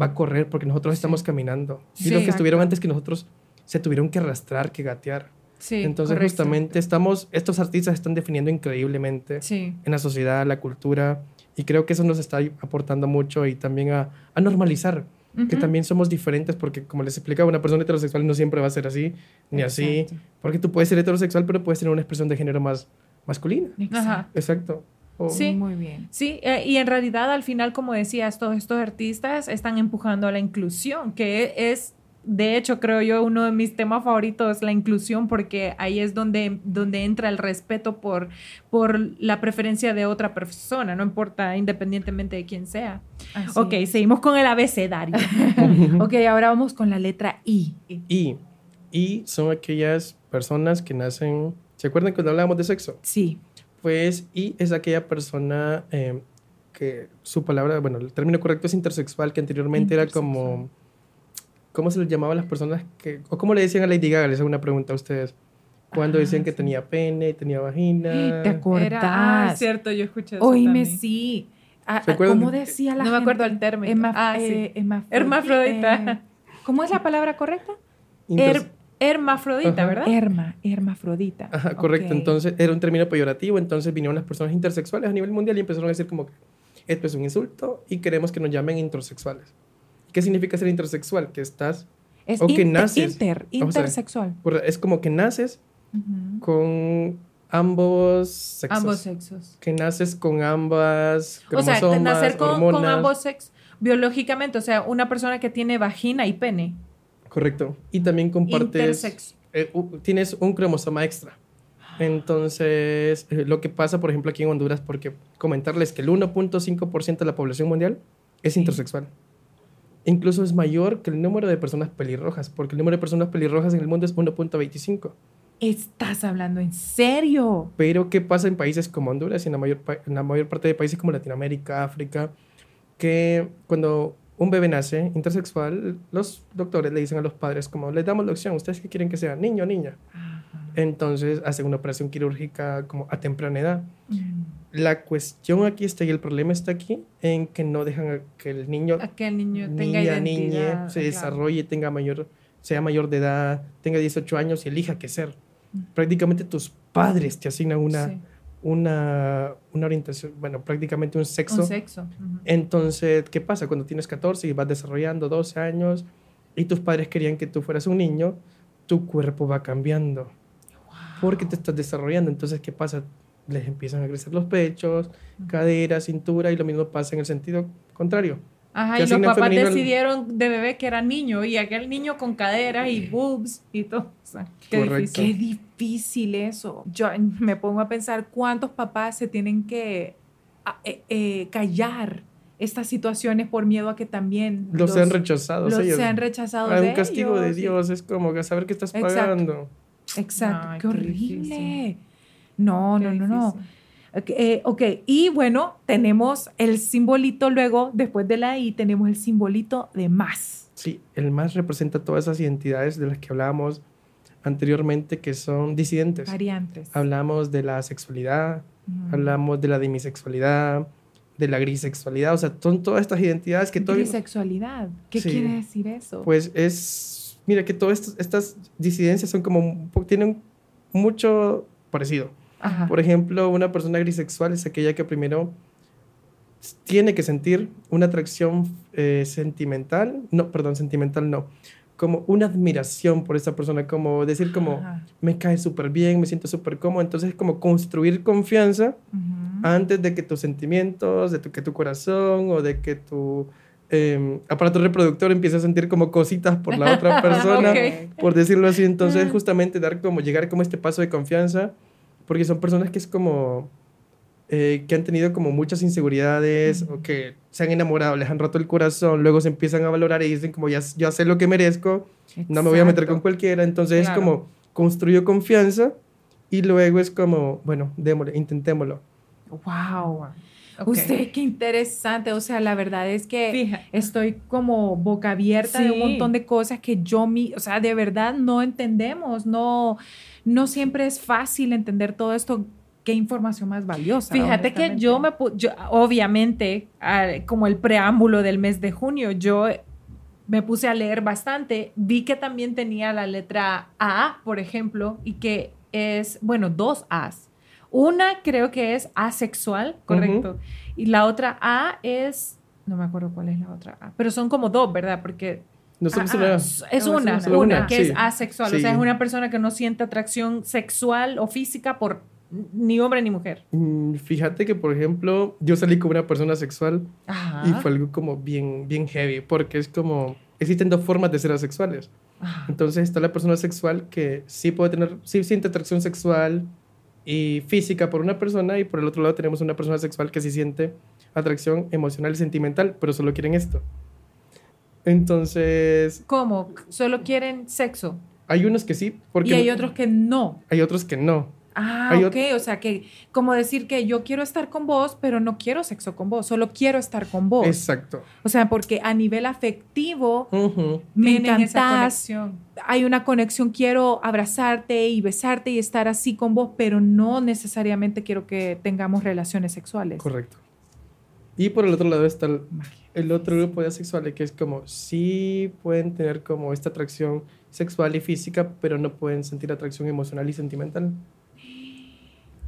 D: va a correr porque nosotros estamos caminando. y los que estuvieron antes que nosotros se tuvieron que arrastrar, que gatear.
C: Sí,
D: Entonces
C: correcto.
D: justamente estamos, estos artistas están definiendo increíblemente
C: Sí.
D: en la sociedad, la cultura, y creo que eso nos está aportando mucho y también a, a normalizar que
C: Ujú.
D: también somos diferentes, porque como les explicaba, una persona heterosexual no siempre va a ser así, ni así,
B: Exacto.
D: porque tú puedes ser heterosexual, pero puedes tener una expresión de género más masculina.
C: Ajá.
D: Exacto. O-
C: Sí.
B: Muy bien.
C: Sí, eh, y en realidad al final, como decías, todos estos artistas están empujando a la inclusión, que es, de hecho, creo yo, uno de mis temas favoritos, la inclusión, porque ahí es donde, donde entra el respeto por, por la preferencia de otra persona, no importa independientemente de quién sea.
B: Así
C: ok,
B: es.
C: seguimos con el abecedario.
B: Ok, ahora vamos con la letra I.
D: Y, y son aquellas personas que nacen, ¿se acuerdan cuando hablábamos de sexo?
B: Sí.
D: Pues, y es aquella persona eh, que su palabra, bueno, el término correcto es intersexual, que anteriormente era como, ¿cómo se les llamaba a las personas que, o cómo le decían a Lady Gaga? Les hago una pregunta a ustedes. Cuando
B: Ah,
D: decían que
B: sí.
D: tenía pene, tenía vagina.
B: ¿Te acuerdas?
C: Era, ah, cierto, yo escuché eso
B: Oíme,
C: también.
B: sí. Ah,
D: ¿Se
B: ah, ¿Cómo
D: de-
B: decía la
C: No me acuerdo
B: gente?
C: el término.
B: Hemaf-
C: Ah, sí.
B: eh,
C: Hermafrodita.
B: eh, ¿Cómo es la palabra correcta?
C: Her- hermafrodita,
D: Ajá.
C: ¿verdad?
B: Herma, hermafrodita.
D: Ajá, correcto.
B: Ok.
D: Entonces era un término peyorativo. Entonces vinieron las personas intersexuales a nivel mundial y empezaron a decir como que esto es un insulto y queremos que nos llamen intersexuales. ¿Qué significa ser intersexual? Que estás,
B: es
D: o que naces.
B: Inter, intersexual.
D: es como que naces con ambos sexos.
C: Ambos sexos.
D: Que naces con ambas
C: O sea,
D: cromosomas,
C: nacer con, ambos sexos biológicamente, o sea, una persona que tiene vagina y pene.
D: Correcto. Y también compartes...
C: Intersexo.
D: eh, tienes un cromosoma extra. Entonces, eh, lo que pasa, por ejemplo, aquí en Honduras, porque comentarles que el 1.5% de la población mundial es intersexual. Incluso es mayor que el número de personas pelirrojas, porque el número de personas pelirrojas en el mundo es 1.25.
B: ¿Estás hablando en serio?
D: Pero, ¿qué pasa en países como Honduras y en la mayor, en la mayor parte de países como Latinoamérica, África? Que cuando un bebé nace intersexual, los doctores le dicen a los padres como, les damos la opción, ¿ustedes qué quieren que sea? ¿Niño o niña? Entonces hacen una operación quirúrgica como a temprana edad.
B: Mm.
D: La cuestión aquí está y el problema está aquí en que no dejan a que el niño,
C: A que el niño tenga
D: niña, niñe, se
C: claro.
D: desarrolle, tenga mayor, sea mayor de edad, tenga 18 años y elija qué ser. Prácticamente tus padres te asignan una,
C: Sí,
D: una, una orientación, bueno, prácticamente un sexo.
C: un sexo. Ujú.
D: Entonces, ¿qué pasa? Cuando tienes 14 y vas desarrollando 12 años y tus padres querían que tú fueras un niño, tu cuerpo va cambiando. Porque te estás desarrollando. Entonces, ¿qué pasa? Les empiezan a crecer los pechos, cadera, cintura y lo mismo pasa en el sentido contrario.
C: Ajá, y los papás decidieron de bebé que era niño y aquel niño con caderas y boobs y todo. O sea, qué
D: Correcto.
C: difícil.
B: Qué difícil eso. Yo me pongo a pensar cuántos papás se tienen que a- eh, eh, callar estas situaciones por miedo a que también
D: Los, sean rechazados
B: los
D: ellos.
B: sean rechazados
D: Hay
B: de
D: un castigo de
B: ellos
D: Dios. Es como que saber que estás
B: Exacto.
D: pagando.
B: Exacto,
C: Ay,
B: qué
C: qué
B: horrible.
C: difícil.
B: No,
C: Qué
B: no, no, no.
C: difícil.
B: Ok, eh, ok, y bueno, tenemos el simbolito luego, después de la I, tenemos el simbolito de más.
D: Sí, el más representa todas esas identidades de las que hablábamos anteriormente que son disidentes.
B: Variantes.
D: Hablamos de la sexualidad, hablamos de la demisexualidad, de la grisexualidad, o sea, son todas estas identidades que todo,
B: Bisexualidad. ¿Qué
D: Sí.
B: quiere decir eso?
D: pues es, mira que todas estas, disidencias son como, tienen mucho parecido.
B: Ajá.
D: Por ejemplo, una persona grisexual es aquella que primero tiene que sentir una atracción eh, sentimental, no, perdón, sentimental no, como una admiración por esa persona, como decir como,
B: Ajá.
D: me cae súper bien, me siento súper cómodo, entonces es como construir confianza antes de que tus sentimientos, de tu, que tu corazón o de que tu eh, aparato reproductor empiece a sentir como cositas por la otra persona,
C: Ok.
D: por decirlo así. Entonces,
B: Ah.
D: justamente dar como, llegar como este paso de confianza, porque son personas que es como, eh, que han tenido como muchas inseguridades o que se han enamorado, les han roto el corazón, luego se empiezan a valorar y dicen como, ya, ya sé lo que merezco, no me voy a meter con
B: Exacto.
D: cualquiera. Entonces,
C: Claro.
D: es como, construyo confianza y luego es como, bueno, démosle, intentémoslo.
B: Wow. Usted, qué interesante. O sea, la verdad es que
C: Fija-
B: estoy como boca abierta de un montón de cosas que yo, mi, o sea, de verdad no entendemos. No, no siempre es fácil entender todo esto qué información más valiosa.
C: Fíjate que yo me, yo, obviamente, como el preámbulo del mes de junio, yo me puse a leer bastante, vi que también tenía la letra A, por ejemplo, y que es, bueno, dos A's. Una creo que es asexual, correcto. Y la otra A es, no me acuerdo cuál es la otra A, pero son como dos, ¿verdad? Porque
D: no
C: ah, ah, es una, una, que es asexual, o sea, es una persona que no siente atracción sexual o física por ni hombre ni mujer.
D: Mm, fíjate que, por ejemplo, yo salí con una persona sexual y fue algo como bien, bien heavy, porque es como, existen dos formas de ser asexuales. Entonces está la persona sexual que sí puede tener, sí siente atracción sexual y física por una persona y por el otro lado tenemos una persona sexual que sí siente atracción emocional y sentimental, pero solo quieren esto. Entonces...
C: ¿Cómo? ¿Solo quieren sexo?
D: Hay unos que sí, porque...
B: Y hay otros que no.
D: Hay otros que no.
B: Ah, ok, o sea que como decir que yo quiero estar con vos, pero no quiero sexo con vos, solo quiero estar con vos.
D: Exacto.
B: O sea, porque a nivel afectivo me encantás, hay una conexión, quiero abrazarte y besarte y estar así con vos, pero no necesariamente quiero que tengamos relaciones sexuales.
D: Correcto. Y por el otro lado está el, el otro grupo de asexuales que es como, sí pueden tener como esta atracción sexual y física, pero no pueden sentir atracción emocional y sentimental.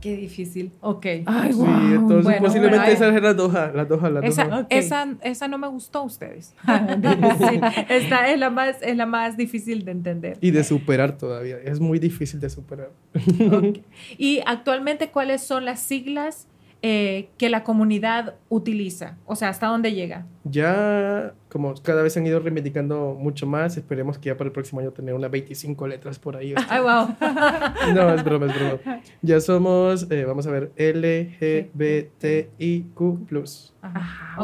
C: Qué difícil. Ok.
D: Ay, sí, entonces posiblemente esa es la doja, la doja, la
B: esa, esa, esa, no me gustó a ustedes.
C: sí, esta es la, más, es la más difícil de entender.
D: Y de superar todavía. Es muy difícil de superar.
C: Okay. Y actualmente, ¿cuáles son las siglas eh, que la comunidad utiliza? O sea, ¿hasta dónde llega?
D: Ya, como cada vez se han ido reivindicando mucho más, esperemos que ya para el próximo año tener unas 25 letras por ahí.
C: ¡Ay, wow!
D: no, es broma, es broma. Ya somos, eh, vamos a ver, LGBTIQ+.
B: Ajá,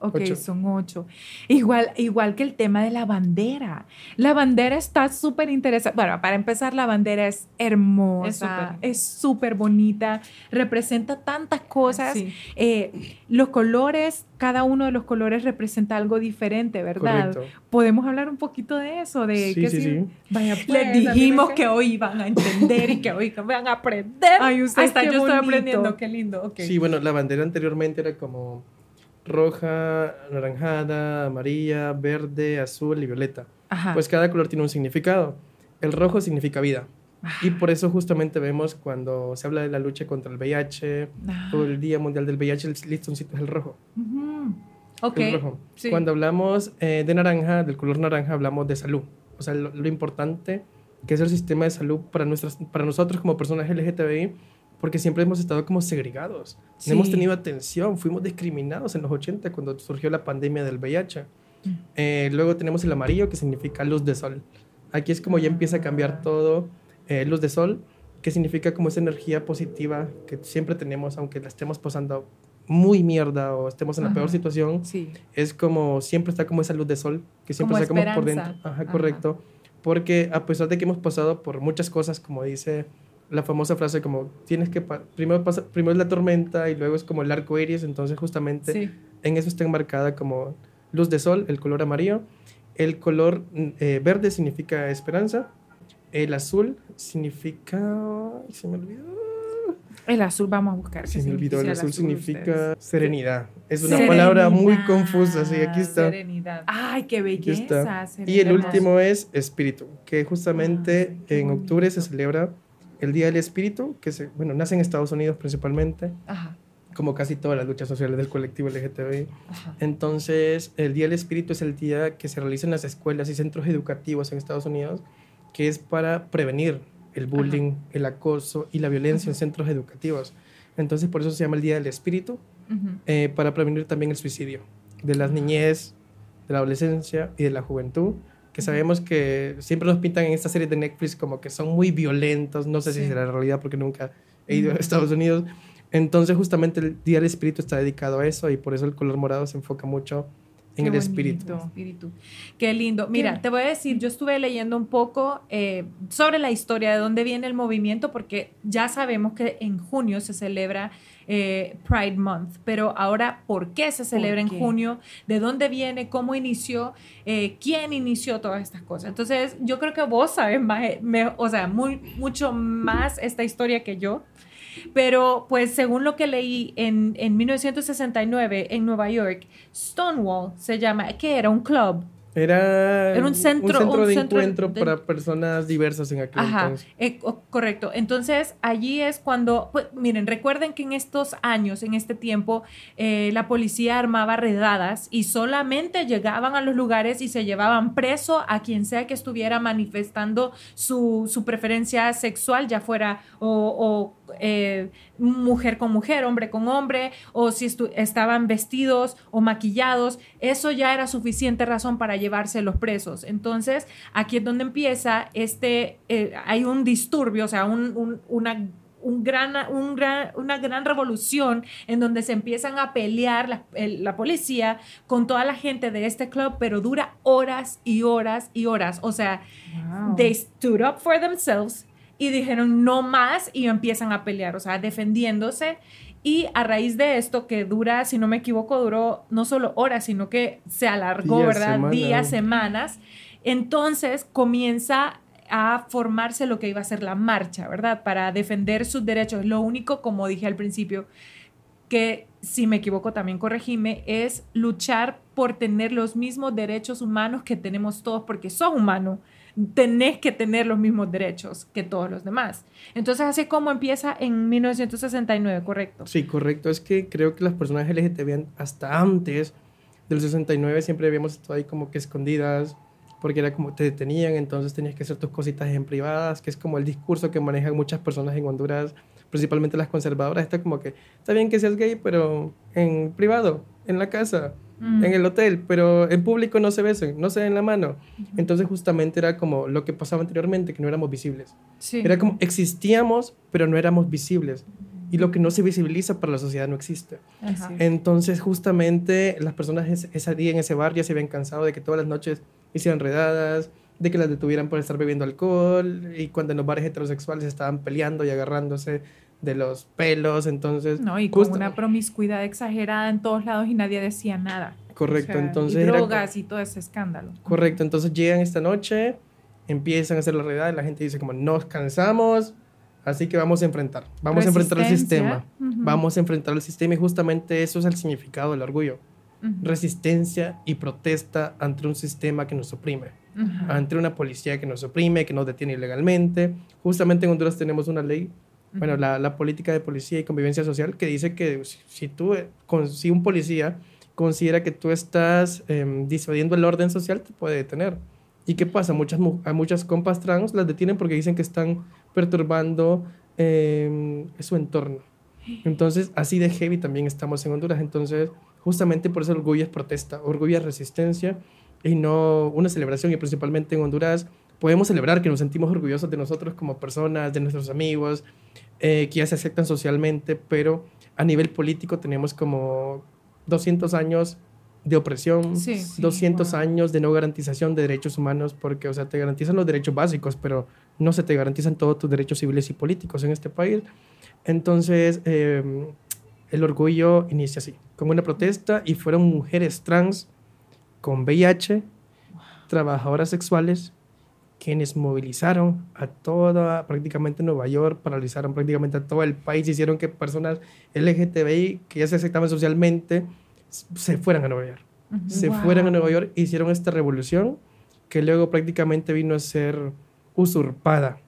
B: ok. Ocho. Son ocho. Igual, igual que el tema de la bandera. La bandera está súper interesante. Bueno, para empezar, la bandera es hermosa, es súper bonita, representa tantas cosas. Eh, los colores, cada uno de los colores representa algo diferente, ¿verdad? Podemos hablar un poquito de eso, de
D: sí, sí, sí.
B: Vaya, pues, Les dijimos que hoy iban a entender y que hoy van a aprender.
C: Ay, Hasta yo estoy aprendiendo, qué lindo. Okay.
D: Sí, bueno, la bandera anteriormente era como roja, naranjada, amarilla, verde, azul y violeta. Pues cada color tiene un significado. El rojo significa vida. Y por eso justamente vemos cuando se habla de la lucha contra el VIH ah. o el Día Mundial del VIH, el listoncito es el rojo.
C: El
D: rojo. Cuando hablamos eh, de naranja, del color naranja, hablamos de salud. O sea, lo, lo, importante que es el sistema de salud para, nuestras, para nosotros como personas LGTBI porque siempre hemos estado como segregados. No hemos tenido atención, fuimos discriminados en los 80 cuando surgió la pandemia del VIH. Mm. Eh, luego tenemos el amarillo que significa luz de sol. Aquí es como ya empieza a cambiar ah. todo. Eh, luz de sol, que significa como esa energía positiva que siempre tenemos, aunque la estemos pasando muy mierda o estemos en la peor situación.
B: Sí.
D: Es como siempre está como esa luz de sol que siempre está como por dentro. Ajá, correcto. Porque a pesar de que hemos pasado por muchas cosas, como dice la famosa frase como tienes que primero pasa, primero es la tormenta y luego es como el arco iris entonces justamente en eso está enmarcada como luz de sol el color amarillo. El color eh, verde significa esperanza el azul significa se me olvidó.
B: El azul vamos a buscar
D: se me olvidó el azul, significa serenidad. Es una palabra muy confusa sí aquí está.
B: Serenidad. Ay qué belleza
D: y el último es espíritu que justamente ah, en octubre se celebra el Día del Espíritu, que se, bueno, nace en Estados Unidos principalmente, como casi todas las luchas sociales del colectivo LGTBI. Entonces, el Día del Espíritu es el día que se realiza en las escuelas y centros educativos en Estados Unidos, que es para prevenir el bullying, el acoso y la violencia en centros educativos. Entonces, por eso se llama el Día del Espíritu, eh, para prevenir también el suicidio de las niñez, de la adolescencia y de la juventud que sabemos que siempre nos pintan en esta serie de Netflix como que son muy violentos, no sé si será la realidad porque nunca he ido a Estados Unidos. Entonces justamente el Día del Espíritu está dedicado a eso y por eso el color morado se enfoca mucho en el espíritu.
C: espíritu. Qué lindo. Mira, te voy a decir, yo estuve leyendo un poco eh, sobre la historia de dónde viene el movimiento, porque ya sabemos que en junio se celebra eh, Pride Month, pero ahora, ¿por qué se celebra en junio? ¿De dónde viene? ¿Cómo inició? Eh, ¿Quién inició todas estas cosas? Entonces, yo creo que vos sabes más, o sea, muy, mucho más esta historia que yo. Pero pues según lo que leí en, en 1969 en Nueva York, Stonewall se llama, que era un club
D: Era,
C: Era un centro-
D: centro
C: un
D: de
C: centro
D: encuentro
C: de-
D: para personas diversas en aquel
C: Ajá,
D: entonces.
C: eh, co- correcto. Entonces, allí es cuando, pues, miren, recuerden que en estos años, en este tiempo, eh, la policía armaba redadas y solamente llegaban a los lugares y se llevaban preso a quien sea que estuviera manifestando su, su preferencia sexual, ya fuera o, o, eh, mujer con mujer, hombre con hombre, o si estaban vestidos o maquillados, eso ya era suficiente razón para llevarse los presos. Entonces, aquí es donde empieza este, eh, hay un disturbio, o sea, un- un- una, un gran, un gran- una gran revolución en donde se empiezan a pelear la, el- la policía con toda la gente de este club, pero dura horas y horas y horas. O sea,
B: Wow.
C: they stood up for themselves y dijeron no más y empiezan a pelear, o sea, defendiéndose. Y a raíz de esto, que dura, si no me equivoco, duró no solo horas, sino que se alargó,
D: Días,
C: ¿verdad? Días, semanas. Entonces comienza a formarse lo que iba a ser la marcha, ¿verdad? Para defender sus derechos. Lo único, como dije al principio, que si me equivoco también corregime, es luchar por tener los mismos derechos humanos que tenemos todos, porque sos humano, tenés que tener los mismos derechos que todos los demás. Entonces, así como empieza en 1969, ¿correcto?
D: Sí, correcto. Es que creo que las personas LGTB hasta antes del 69 siempre habíamos estado ahí como que escondidas, porque era como te detenían, entonces tenías que hacer tus cositas en privadas, que es como el discurso que manejan muchas personas en Honduras, principalmente las conservadoras. Está como que está bien que seas gay, pero en privado, en la casa,
C: Mm.
D: en el hotel, pero en público no se besen, no se den la mano. Entonces justamente era como lo que pasaba anteriormente, que no éramos visibles.
C: Sí.
D: Era como existíamos, pero no éramos visibles. Y lo que no se visibiliza para la sociedad no existe.
C: Ajá.
D: Entonces, justamente, las personas es- ese día en ese bar ya se habían cansado de que todas las noches hicieran redadas, de que las detuvieran por estar bebiendo alcohol, y cuando en los bares heterosexuales estaban peleando y agarrándose de los pelos. Entonces,
B: No, y con
D: justo-
B: una promiscuidad exagerada en todos lados y nadie decía nada.
D: correcto.
B: O sea,
D: entonces,
B: y
D: era
B: drogas y todo ese escándalo.
D: Correcto, entonces llegan esta noche, empiezan a hacer la redada y la gente dice como nos cansamos, así que vamos a enfrentar, vamos a enfrentar el sistema, vamos a enfrentar el sistema y justamente eso es el significado del orgullo, resistencia y protesta ante un sistema que nos oprime, ante una policía que nos oprime, que nos detiene ilegalmente. Justamente en Honduras tenemos una ley, bueno, la, la política de policía y convivencia social que dice que si, si tú, eh, con, si un policía considera que tú estás em, disuadiendo el orden social, te puede detener. ¿Y qué pasa? Muchas, mu- a muchas compas trans las detienen porque dicen que están perturbando em, su entorno. Entonces, así de heavy también estamos en Honduras. Entonces, justamente por eso orgullo es protesta, orgullo es resistencia y no una celebración. Y principalmente en Honduras podemos celebrar que nos sentimos orgullosos de nosotros como personas, de nuestros amigos, eh, que ya se aceptan socialmente, pero a nivel político tenemos como 200 años de opresión,
B: Sí.
D: 200
B: wow.
D: años de no garantización de derechos humanos, porque, o sea, te garantizan los derechos básicos, pero no se te garantizan todos tus derechos civiles y políticos en este país. Entonces, eh, el orgullo inicia así, con una protesta y fueron mujeres trans con VIH, trabajadoras sexuales, quienes movilizaron a toda, prácticamente Nueva York, paralizaron prácticamente a todo el país, hicieron que personas LGTBI que ya se aceptaban socialmente se fueran a Nueva York. Se
B: Wow.
D: fueran a Nueva York, hicieron esta revolución que luego prácticamente vino a ser usurpada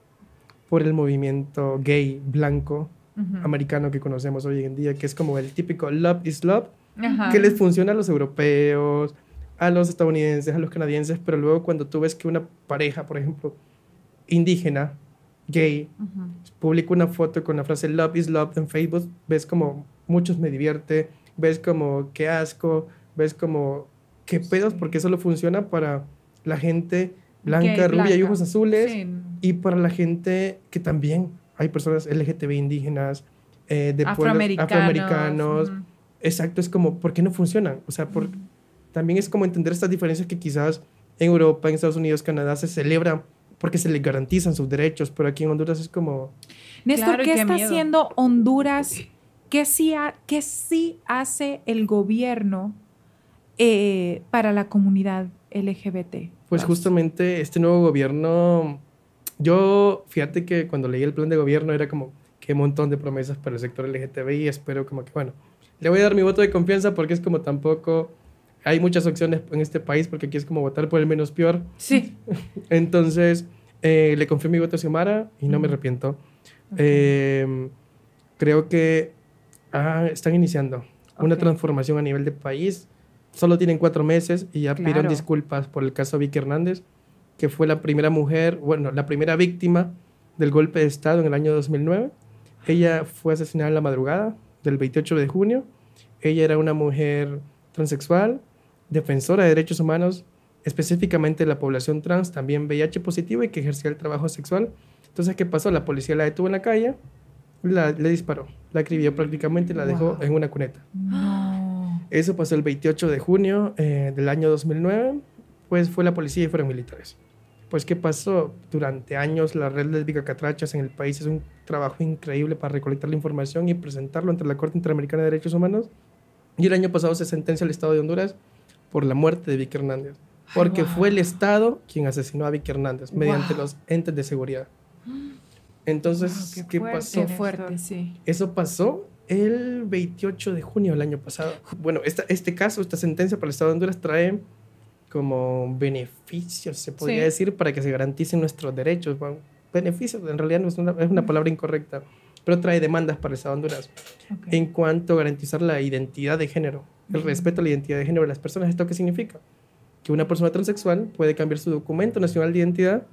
D: por el movimiento gay blanco
B: Ujú.
D: americano que conocemos hoy en día, que es como el típico love is love,
B: Ajá.
D: que les funciona a los europeos, a los estadounidenses, a los canadienses, pero luego cuando tú ves que una pareja, por ejemplo, indígena, gay,
B: Ujú.
D: publica una foto con la frase love is love en Facebook, ves como muchos me divierte, ves como qué asco, ves como qué pedos, porque solo funciona para la gente blanca,
B: Gay,
D: rubia y
B: blanca.
D: ojos azules,
B: Sí.
D: y para la gente que también hay personas LGTB indígenas, eh, de pueblos
B: Afroamericanos.
D: afroamericanos.
B: ujú.
D: Exacto, es como, ¿por qué no funcionan? O sea, por, también es como entender estas diferencias que quizás en Europa, en Estados Unidos, Canadá se celebran porque se les garantizan sus derechos, pero aquí en Honduras es como,
B: Néstor,
C: Claro, y
B: ¿qué
C: qué
B: está
C: miedo.
B: haciendo Honduras? ¿Qué sí, ha- qué sí hace el gobierno eh, para la comunidad LGBT?
D: pues justamente este nuevo gobierno, yo, fíjate que cuando leí el plan de gobierno era como, que un montón de promesas para el sector LGTBI. Espero como que, bueno, le voy a dar mi voto de confianza porque es como tampoco hay muchas opciones en este país porque aquí es como votar por el menos peor.
C: Sí.
D: Entonces, eh, le confié mi voto a Xiomara y no me arrepiento. Eh, creo que ah, están iniciando una
B: Ok.
D: transformación a nivel de país. Solo tienen cuatro meses y ya pidieron
B: Claro.
D: disculpas por el caso Vicky Hernández, que fue la primera mujer, bueno, la primera víctima del golpe de Estado en el año 2009. Ella fue asesinada en la madrugada del 28 de junio. Ella era una mujer transexual, defensora de derechos humanos, específicamente de la población trans, también VIH positivo y que ejercía el trabajo sexual. Entonces, ¿qué pasó? La policía la detuvo en la calle, la, le disparó, la acribilló prácticamente y la dejó
B: Wow.
D: en una cuneta. Eso pasó el 28 de junio eh, del año 2009, pues fue la policía y fueron militares. Pues, ¿qué pasó? Durante años la red lésbica Catrachas en el país es un trabajo increíble para recolectar la información y presentarlo ante la Corte Interamericana de Derechos Humanos. Y el año pasado se sentencia al Estado de Honduras por la muerte de Vicky Hernández, porque fue el Estado quien asesinó a Vicky Hernández mediante
B: Wow.
D: los entes de seguridad. Entonces,
B: Wow, qué
D: ¿qué,
B: fuerte.
D: pasó?
B: Qué fuerte, sí.
D: Eso pasó el 28 de junio del año pasado. Bueno, esta, este caso, esta sentencia para el Estado de Honduras trae como beneficios, se podría
C: Sí.
D: decir, para que se garanticen nuestros derechos. Bueno, beneficios, en realidad no es una, es una palabra incorrecta, pero trae demandas para el Estado de Honduras en cuanto a garantizar la identidad de género, el respeto a la identidad de género de las personas. ¿Esto qué significa? Que una persona transexual puede cambiar su documento nacional de identidad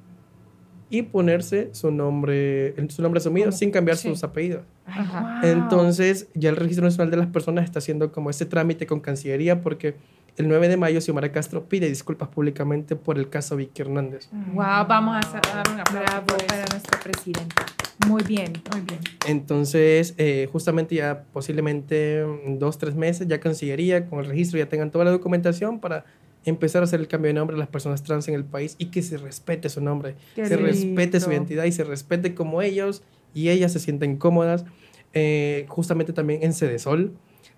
D: y ponerse su nombre, su nombre asumido sin cambiar
C: sí.
D: sus apellidos.
B: Ay,
C: Ajá.
B: wow.
D: Entonces, ya el Registro Nacional de las Personas está haciendo como este trámite con Cancillería porque el 9 de mayo Xiomara Castro pide disculpas públicamente por el caso Vicky Hernández.
C: Wow, vamos a dar un aplauso
B: para nuestra presidenta. Muy bien, muy bien.
D: Entonces, eh, justamente ya posiblemente en dos, tres meses, ya Cancillería con el registro ya tengan toda la documentación para empezar a hacer el cambio de nombre a las personas trans en el país y que se respete su nombre,
B: Qué
D: se respete su
B: lindo.
D: identidad y se respete como ellos y ellas se sienten cómodas. Eh, justamente también en Cedesol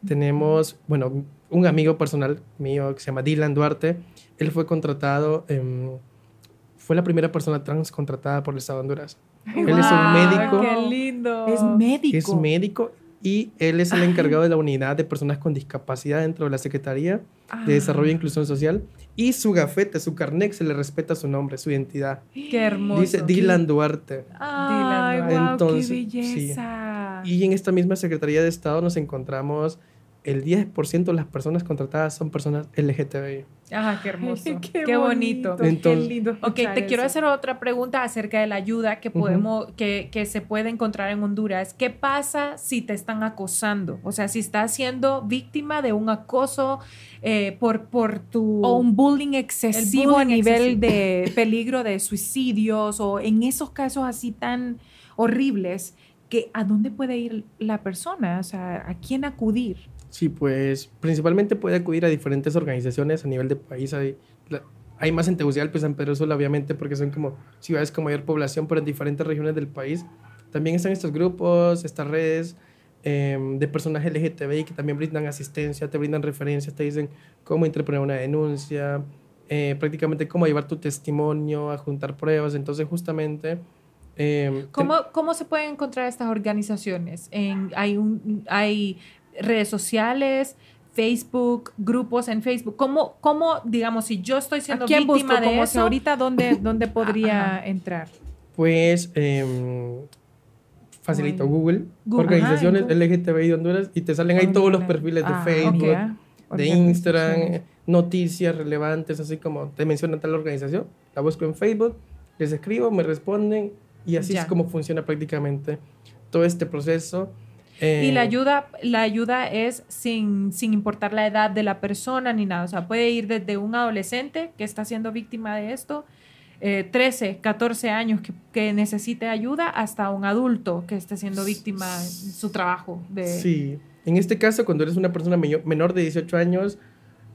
D: tenemos, bueno, un amigo personal mío que se llama Dylan Duarte. Él fue contratado, em, fue la primera persona trans contratada por el Estado de Honduras. Él es un
B: Wow,
D: médico.
B: Qué lindo. Es
D: Es
B: médico.
D: médico y él es el encargado de la unidad de personas con discapacidad dentro de la Secretaría de Desarrollo e Inclusión Social. Y su gafete, su carnet, se le respeta su nombre, su identidad.
C: Qué hermoso.
D: Dice Dylan Duarte.
B: Ay,
C: Dylan,
B: wow,
D: Entonces,
B: qué
D: sí.
B: belleza.
D: Y en esta misma Secretaría de Estado nos encontramos, el 10% de las personas contratadas son personas LGTBI.
C: Ah, qué hermoso.
B: Qué
C: qué, bonito.
B: bonito.
D: Entonces-
B: qué lindo.
C: Ok, te quiero hacer otra pregunta acerca de la ayuda que podemos, que, que se puede encontrar en Honduras. ¿Qué pasa si te están acosando? O sea, si estás siendo víctima de un acoso eh, por, por tu...
B: O un bullying excesivo a nivel
C: excesivo.
B: de peligro de suicidios o en esos casos así tan horribles que a dónde puede ir la persona, o sea, a quién acudir.
D: Sí, pues principalmente puede acudir a diferentes organizaciones a nivel de país. Hay, la- hay más en Tegucigalpa y San Pedro Sula, obviamente, porque son como ciudades con mayor población, pero en diferentes regiones del país. También están estos grupos, estas redes em, de personas LGTBI que también brindan asistencia, te brindan referencias, te dicen cómo interponer una denuncia, eh, prácticamente cómo llevar tu testimonio, a juntar pruebas. Entonces, justamente... em,
C: ¿Cómo, ¿Cómo se pueden encontrar estas organizaciones? En, hay, un, hay redes sociales, Facebook, grupos en Facebook. ¿Cómo, cómo digamos, si yo estoy siendo
B: ¿A quién busco?
C: víctima de
B: Como
C: eso?
B: si ahorita dónde, dónde podría
C: Ajá.
B: entrar.
D: Pues em, facilito. Google,
B: Google,
D: organizaciones
B: ajá, en
D: LGTBI de Honduras y te salen ahí todos los perfiles de
B: Ah,
D: Facebook,
B: ok, ah,
D: de Instagram, eh, noticias relevantes, así como te menciona tal organización, la busco en Facebook, les escribo, me responden y así
C: Ya.
D: es como funciona prácticamente todo este proceso. Eh,
C: Y la ayuda, la ayuda es sin, sin importar la edad de la persona ni nada. O sea, puede ir desde un adolescente que está siendo víctima de esto, eh, 13, 14 años que, que necesite ayuda, hasta un adulto que esté siendo víctima de su trabajo. De,
D: Sí, en este caso, cuando eres una persona menor de 18 años,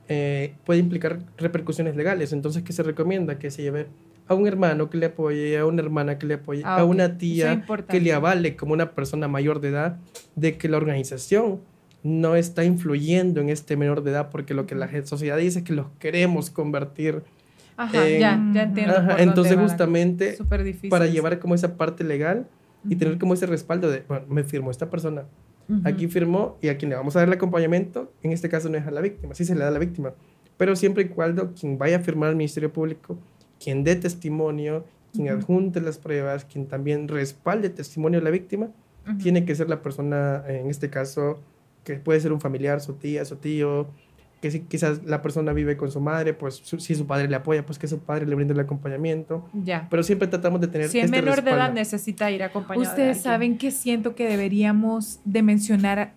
D: eh, puede implicar repercusiones legales. Entonces, ¿qué se recomienda? Que se lleve a un hermano que le apoye, a una hermana que le apoye,
C: Ah,
D: a una
C: es
D: tía que le avale como una persona mayor de edad, de que la organización no está influyendo en este menor de edad, porque lo que la sociedad dice es que los queremos convertir.
C: Ajá, ya, ya entiendo.
D: Ajá,
C: por dónde
D: entonces, justamente, para llevar como esa parte legal, y tener como ese respaldo de, bueno, me firmó esta persona, aquí firmó y a quien le vamos a dar el acompañamiento, en este caso no es a la víctima, sí se le da a la víctima, pero siempre y cuando quien vaya a firmar al Ministerio Público, quien dé testimonio, quien adjunte las pruebas, quien también respalde testimonio de la víctima, tiene que ser la persona, en este caso, que puede ser un familiar, su tía, su tío, que si quizás la persona vive con su madre, pues si su padre le apoya, pues que su padre le brinde el acompañamiento.
C: Ya.
D: Pero siempre tratamos de tener
C: Si es
D: este
C: menor de edad
D: respaldo.
C: necesita ir acompañado. de
B: Ustedes
C: alguien.
B: saben que siento que deberíamos de mencionar, eh,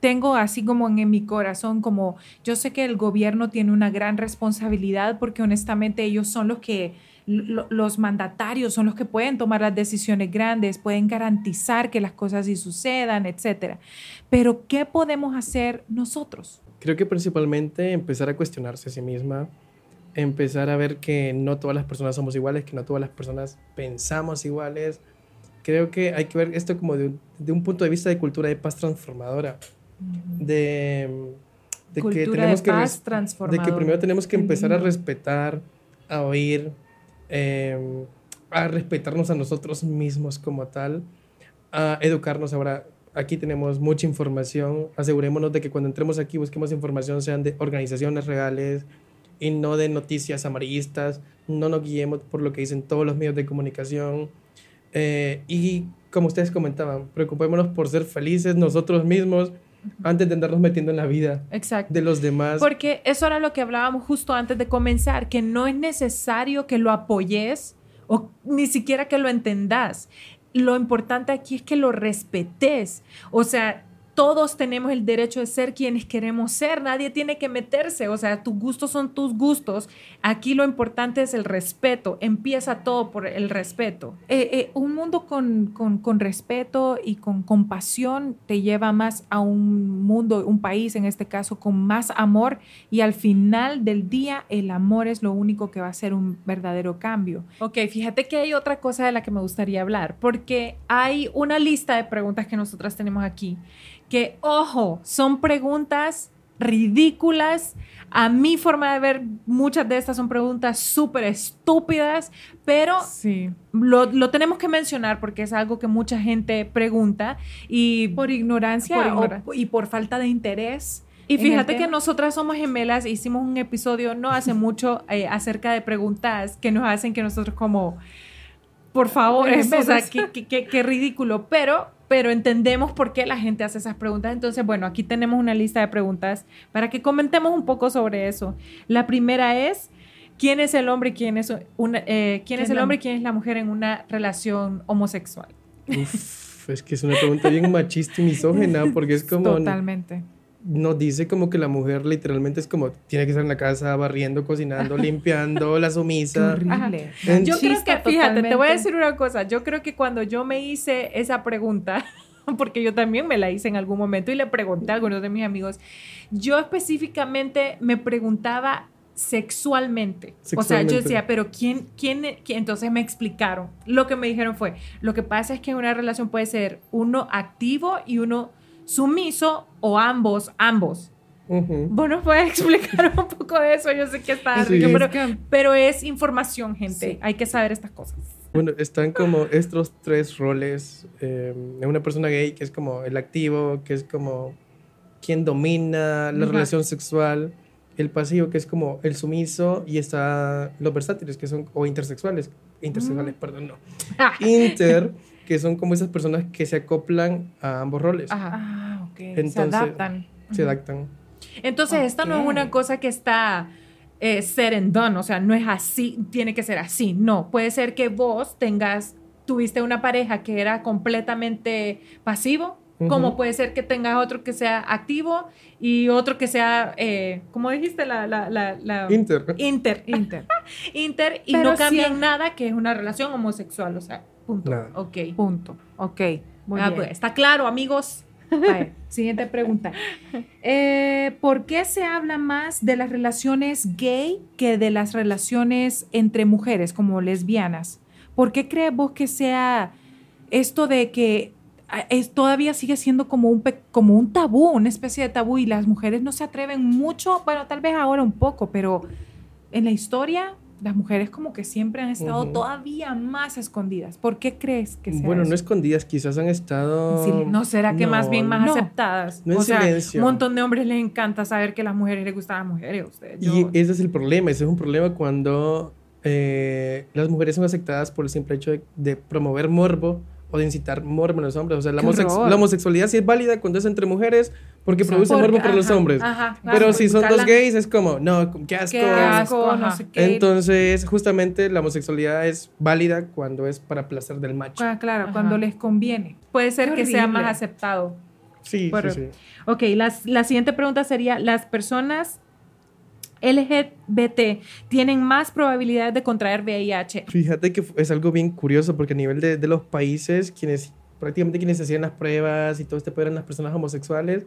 B: tengo así como en, mi corazón, como yo sé que el gobierno tiene una gran responsabilidad porque honestamente ellos son los que, lo- los mandatarios son los que pueden tomar las decisiones grandes, pueden garantizar que las cosas sí sucedan, etcétera. Pero ¿qué podemos hacer nosotros?
D: Creo que principalmente empezar a cuestionarse a sí misma, empezar a ver que no todas las personas somos iguales, que no todas las personas pensamos iguales. Creo que hay que ver esto como de, un- de un punto de vista de cultura de paz transformadora, de, de que tenemos
B: de
D: que
B: paz
D: de que primero tenemos que empezar a respetar, a oír, eh, a respetarnos a nosotros mismos como tal, a educarnos ahora. Aquí tenemos mucha información. Asegurémonos de que cuando entremos aquí busquemos información sean de organizaciones reales y no de noticias amarillistas. No nos guiemos por lo que dicen todos los medios de comunicación. Eh, y como ustedes comentaban, preocupémonos por ser felices nosotros mismos antes de andarnos metiendo en la vida
C: Exacto.
D: de los demás.
C: Porque eso era lo que hablábamos justo antes de comenzar, que no es necesario que lo apoyes o ni siquiera que lo entendas. Lo importante aquí es que lo respetes. O sea, todos tenemos el derecho de ser quienes queremos ser. Nadie tiene que meterse. O sea, tus gustos son tus gustos. Aquí lo importante es el respeto. Empieza todo por el respeto.
B: Eh, eh, un mundo con, con- con respeto y con compasión te lleva más a un mundo, un país en este caso, con más amor y al final del día el amor es lo único que va a hacer un verdadero cambio.
C: Ok, fíjate que hay otra cosa de la que me gustaría hablar, porque hay una lista de preguntas que nosotras tenemos aquí, que, ojo, son preguntas ridículas. A mi forma de ver, muchas de estas son preguntas súper estúpidas, pero
B: Sí.
C: lo, lo tenemos que mencionar porque es algo que mucha gente pregunta y
B: Por ignorancia,
C: Por
B: o-
C: ignorancia.
B: y por falta de interés.
C: Y fíjate que nosotras somos gemelas, hicimos un episodio no hace mucho eh, acerca de preguntas que nos hacen que nosotros como, por favor, eso, o sea, qué- qué- qué ridículo, pero, pero entendemos por qué la gente hace esas preguntas. Entonces, bueno, aquí tenemos una lista de preguntas para que comentemos un poco sobre eso. La primera es, ¿quién es el hombre y quién es, una, eh, quién es el
B: la-
C: hombre y quién es la mujer en una relación homosexual?
D: Uf, es que es una pregunta bien machista y misógena, porque es como,
B: Totalmente.
D: Nos dice como que la mujer literalmente es como, tiene que estar en la casa barriendo, cocinando, limpiando, la sumisa.
B: horrible.
D: En-
C: Yo creo que, fíjate, te voy a decir una cosa. Yo creo que cuando yo me hice esa pregunta, porque yo también me la hice en algún momento y le pregunté a algunos de mis amigos, yo específicamente me preguntaba sexualmente. O sea, yo
D: Sexualmente.
C: decía, pero ¿quién, quién, quién? Entonces me explicaron. Lo que me dijeron fue, lo que pasa es que una relación puede ser uno activo y uno sumiso o ambos, ambos.
D: Ujú.
C: ¿Vos nos puedes explicar un poco de eso? Yo sé que está
D: Sí.
C: rico, pero, pero es información, gente.
B: Sí.
C: Hay que saber estas cosas.
D: Bueno, están como estos tres roles eh, una persona gay, que es como el activo, que es como quien domina la relación sexual, el pasivo, que es como el sumiso, y está los versátiles, que son, o intersexuales, intersexuales, perdón, no.
C: Ah.
D: Inter, que son como esas personas que se acoplan a ambos roles,
C: Ajá.
B: Ah, ok.
D: Entonces-
B: se adaptan.
D: se adaptan.
C: Entonces, esta no es una cosa que está eh, set and done, o sea, no es así, tiene que ser así. No, puede ser que vos tengas, tuviste una pareja que era completamente pasivo, como
D: Ujú.
C: puede ser que tengas otro que sea activo y otro que sea, eh, ¿cómo dijiste? La, la, la, la-
D: Inter.
C: Inter.
B: Inter.
C: Inter y
B: Pero
C: no cambian
B: sí-
C: nada que es una relación homosexual, o sea, punto.
D: Nada.
C: Ok.
B: Punto. Ok. Muy
C: Ah,
B: bien.
C: pues, está claro, amigos.
B: Vale, Siguiente pregunta. Eh, ¿Por qué se habla más de las relaciones gay que de las relaciones entre mujeres, como lesbianas? ¿Por qué crees vos que sea esto de que ah, es, todavía sigue siendo como un, como un tabú, una especie de tabú, y las mujeres no se atreven mucho, bueno, tal vez ahora un poco, pero en la historia las mujeres como que siempre han estado
D: Ujú.
B: todavía más escondidas. ¿Por qué crees que sea
D: Bueno,
B: eso?
D: no escondidas, quizás han estado...
C: Sí, ¿No será que más
D: No,
C: bien más
B: no.
C: aceptadas?
D: No en
C: o sea,
D: silencio.
C: un montón de hombres les encanta saber que a las mujeres les gustan las mujeres. Ustedes, yo-
D: Y ese es el problema, ese es un problema cuando eh, las mujeres son aceptadas por el simple hecho de, de promover morbo o de incitar morbo en los hombres. O sea, la,
B: ¡Qué
D: homosex-
B: horror!
D: la homosexualidad sí es válida cuando es entre mujeres porque produce
B: Porque-
D: morbo para los
B: ajá,
D: hombres.
C: Ajá,
D: Pero
C: claro,
D: si son dos gays es como, no, qué asco.
B: Qué asco, no
C: Ajá.
B: sé qué.
D: Entonces, justamente la homosexualidad es válida cuando es para placer del macho.
B: Ah, claro,
C: Ajá.
B: cuando les conviene.
C: Puede ser que sea más aceptado.
D: Sí,
C: Pero-
D: sí, sí.
C: Ok, las- la siguiente pregunta sería, ¿las personas LGBT tienen más probabilidades de contraer VIH?
D: Fíjate que es algo bien curioso porque a nivel de, de los países, quienes prácticamente quienes hacían las pruebas y todo este pedo eran las personas homosexuales,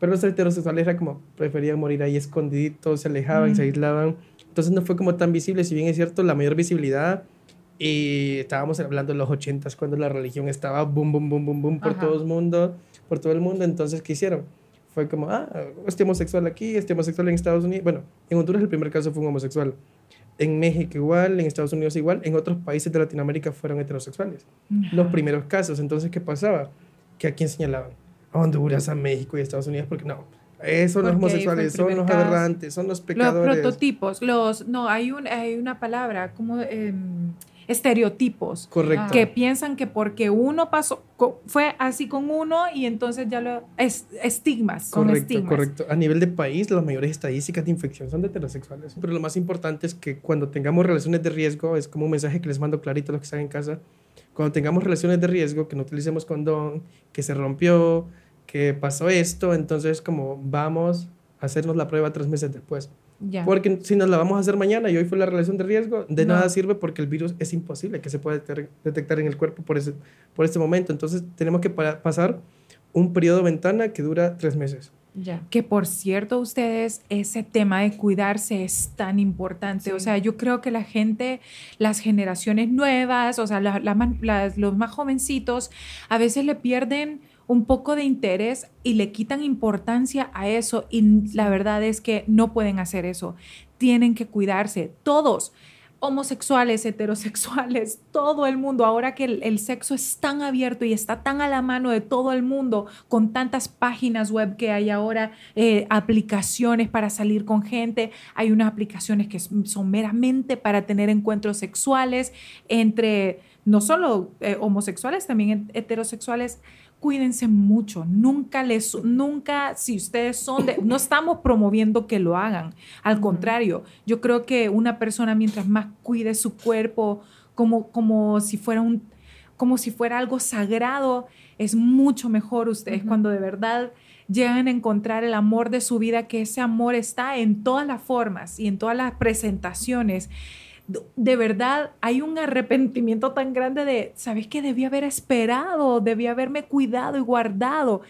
D: pero los heterosexuales era como preferían morir ahí escondiditos, se alejaban se
B: Mm.
D: aislaban. Entonces no fue como tan visible, si bien es cierto, la mayor visibilidad. Y estábamos hablando de los ochentas cuando la religión estaba boom, boom, boom, boom, boom por
C: Ajá.
D: todo el mundo, por todo el mundo. Entonces, ¿qué hicieron? Fue como, ah, este homosexual aquí, este homosexual en Estados Unidos. Bueno, en Honduras el primer caso fue un homosexual. En México igual, en Estados Unidos igual, en otros países de Latinoamérica fueron heterosexuales. Los primeros casos. Entonces, ¿qué pasaba? Que a quién señalaban? A Honduras, a México y a Estados Unidos, porque no. Son los
B: ahí fue el
D: homosexuales, son los aberrantes, son los
B: Los
D: pecadores.
B: prototipos, los, no, hay, un, hay una palabra, como em, estereotipos.
D: Correcto.
B: Que piensan que porque uno pasó, fue así con uno y entonces ya lo. Es, estigmas, son
D: Correcto,
B: estigmas.
D: correcto. A nivel de país, las mayores estadísticas de infección son de heterosexuales. Pero lo más importante es que cuando tengamos relaciones de riesgo, es como un mensaje que les mando clarito a los que están en casa, cuando tengamos relaciones de riesgo, que no utilicemos condón, que se rompió, que pasó esto, entonces como vamos a hacernos la prueba tres meses después.
B: Ya.
D: Porque si nos la vamos a hacer mañana y hoy fue la relación de riesgo, de
B: No.
D: nada sirve porque el virus es imposible que se pueda detectar, en el cuerpo por ese, por este momento. Entonces tenemos que pa- pasar un periodo de ventana que dura tres meses.
C: Ya.
B: Que por cierto, ustedes, ese tema de cuidarse es tan importante. O sea, yo creo que la gente, las generaciones nuevas, o sea, la- la man- las- los más jovencitos, a veces le pierden un poco de interés y le quitan importancia a eso. Y la verdad es que no pueden hacer eso. Tienen que cuidarse, todos homosexuales, heterosexuales, todo el mundo, ahora que el, sexo es tan abierto y está tan a la mano de todo el mundo, con tantas páginas web que hay ahora, eh, aplicaciones para salir con gente, hay unas aplicaciones que son meramente para tener encuentros sexuales entre no solo eh, homosexuales, también heterosexuales cuídense mucho. Nunca les, nunca, si ustedes son de, no estamos promoviendo que lo hagan. Al contrario, yo creo que una persona mientras más cuide su cuerpo como, como si fuera un, como si fuera algo sagrado, es mucho mejor ustedes cuando de verdad llegan a encontrar el amor de su vida, que ese amor está en todas las formas y en todas las presentaciones de verdad hay un arrepentimiento tan grande de, ¿sabes qué? Debí haber esperado, debí haberme cuidado y guardado.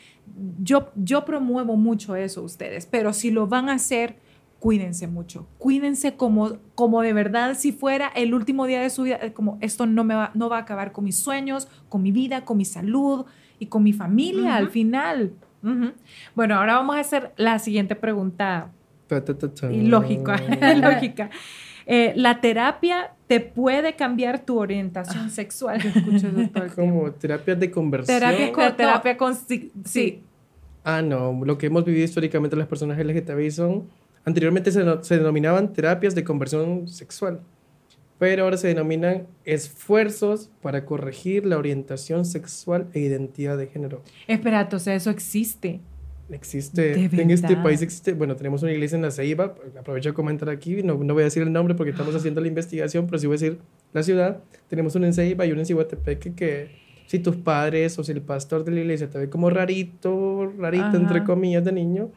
B: Yo, yo promuevo mucho eso ustedes, pero si lo van a hacer, cuídense mucho. Cuídense como, como de verdad si fuera el último día de su vida, como esto no, me va, no va a acabar con mis sueños, con mi vida, con mi salud y con mi familia al final.
C: Ujú. Bueno, ahora vamos a hacer la siguiente pregunta
D: Ta,
C: lógica. lógica. Eh, ¿La terapia te puede cambiar tu orientación sexual?
B: Escucho eso todo el tiempo.
D: Como terapias de conversión.
B: Terapia con-
C: terapia con... sí,
B: Sí,
D: Ah, no. Lo que hemos vivido históricamente las personas LGTBI son... Anteriormente se, no- se denominaban terapias de conversión sexual. Pero ahora se denominan esfuerzos para corregir la orientación sexual e identidad de género.
C: Espera, o sea, eso existe.
D: Existe,
B: ¿De
D: en este país existe, bueno, tenemos una iglesia en la Ceiba, aprovecho a comentar aquí, no, no voy a decir el nombre porque estamos haciendo la investigación, pero sí voy a decir la ciudad, tenemos una en Ceiba y una en Cihuatepeque que si tus padres o si el pastor de la iglesia te ve como rarito, rarito
B: Ajá.
D: entre comillas de niño,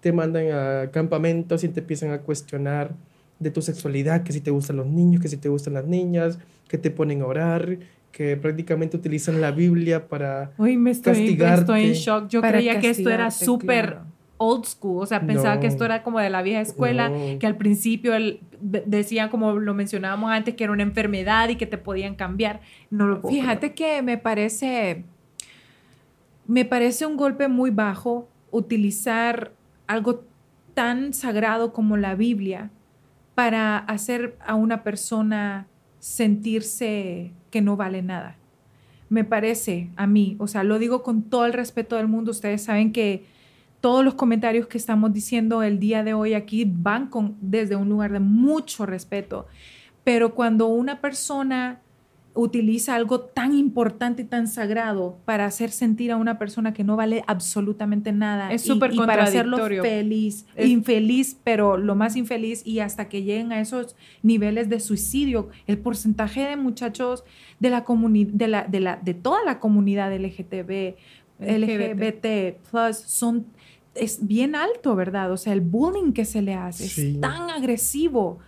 D: te mandan a campamentos y te empiezan a cuestionar de tu sexualidad, que si te gustan los niños, que si te gustan las niñas, que te ponen a orar, que prácticamente utilizan la Biblia para
C: Uy, me estoy,
D: Castigarte.
C: estoy en shock. Yo creía que esto era súper
B: claro.
C: old school. O sea, pensaba
D: No.
C: que esto era como de la vieja escuela,
D: No.
C: que al principio el- de- decían, como lo mencionábamos antes, que era una enfermedad y que te podían cambiar. No lo puedo
B: Fíjate que me parece, me parece un golpe muy bajo utilizar algo tan sagrado como la Biblia para hacer a una persona sentirse que no vale nada. Me parece a mí, o sea, lo digo con todo el respeto del mundo, ustedes saben que todos los comentarios que estamos diciendo el día de hoy aquí van con, desde un lugar de mucho respeto, pero cuando una persona utiliza algo tan importante y tan sagrado para hacer sentir a una persona que no vale absolutamente nada.
C: Es
B: y-
C: súper
B: y, para hacerlo feliz,
C: Es-
B: infeliz, pero lo más infeliz y hasta que lleguen a esos niveles de suicidio, el porcentaje de muchachos de la comunidad, de, la, de, la, de toda la comunidad LGTB, LGBT, plus, son, es bien alto, ¿verdad? O sea, el bullying que se le hace
D: Sí.
B: es tan agresivo.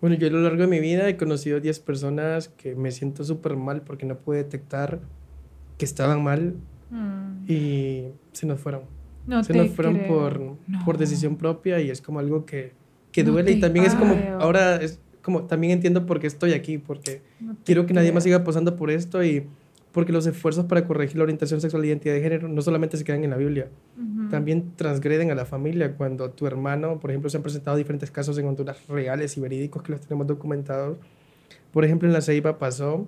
D: Bueno, yo a lo largo de mi vida he conocido 10 personas que me siento súper mal porque no pude detectar que estaban mal
C: Mm.
D: y se nos fueron.
C: No
D: se nos fueron
C: creo.
D: por,
B: No.
D: por decisión propia y es como algo que, que
B: No
D: duele y también es como,
C: creo.
D: ahora es como, también entiendo por qué estoy aquí, porque quiero que nadie más
C: creo.
D: siga pasando por esto y porque los esfuerzos para corregir la orientación sexual e identidad de género no solamente se quedan en la Biblia, también transgreden a la familia cuando tu hermano, por ejemplo, se han presentado diferentes casos en Honduras reales y verídicos que los tenemos documentados. Por ejemplo, en la Ceiba pasó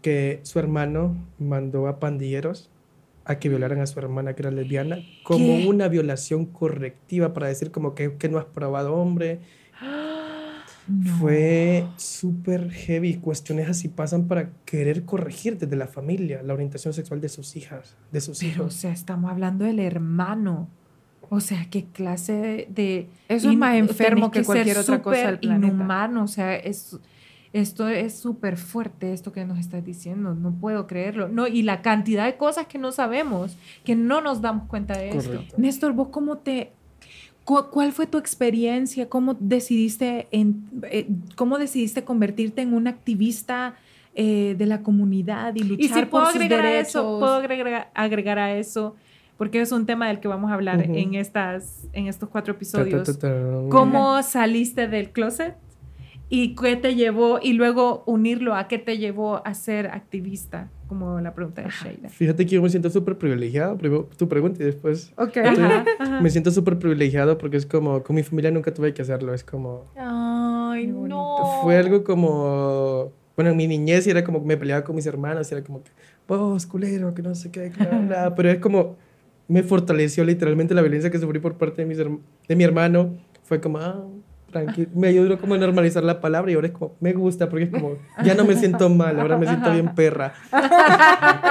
D: que su hermano mandó a pandilleros a que violaran a su hermana que era lesbiana como
B: ¿Qué?
D: una violación correctiva para decir como que, que no has probado hombre.
B: No.
D: Fue súper heavy. Cuestiones así pasan para querer corregir desde la familia la orientación sexual de sus hijas, de sus
B: Pero, o
D: hijos.
B: sea, estamos hablando del hermano. O sea, qué clase de... de-
C: Eso es más enfermo
B: tenés
C: que cualquier
B: ser
C: otra cosa del planeta.
B: inhumano, o sea, es, esto es súper fuerte, esto que nos estás diciendo. No puedo creerlo. No, y la cantidad de cosas que no sabemos, que no nos damos cuenta de esto.
D: Correcto.
B: Néstor, ¿vos cómo te... cu- ¿Cuál fue tu experiencia? ¿Cómo decidiste, en, eh, cómo decidiste convertirte en un activista eh, de la comunidad y luchar
C: Y si puedo
B: por sus
C: agregar a
B: derechos?
C: eso, puedo agregar, agregar a eso, porque es un tema del que vamos a hablar
D: Ujú.
C: en, estas, en estos cuatro
D: Ta, ta,
C: episodios.
D: ta, ta.
C: ¿Cómo saliste del closet? ¿Y qué te llevó? Y luego unirlo a qué te llevó a ser activista, como la pregunta de Sheila.
D: Fíjate que yo me siento súper privilegiado. Primero tu pregunta y después.
C: Ok.
D: Ajá,
C: ajá.
D: Me siento súper privilegiado porque es como, con mi familia nunca tuve que hacerlo. Es como,
B: Ay, no.
D: fue algo como, bueno, en mi niñez era como que me peleaba con mis hermanos y era como que, vos, culero, que no sé qué, que bla, bla". Pero es como, me fortaleció literalmente la violencia que sufrí por parte de, mis de mi hermano. Fue como, ah, tranquilo. Me ayudó como a normalizar la palabra y ahora es como, me gusta porque es como, ya no me siento mal, ahora me siento bien perra.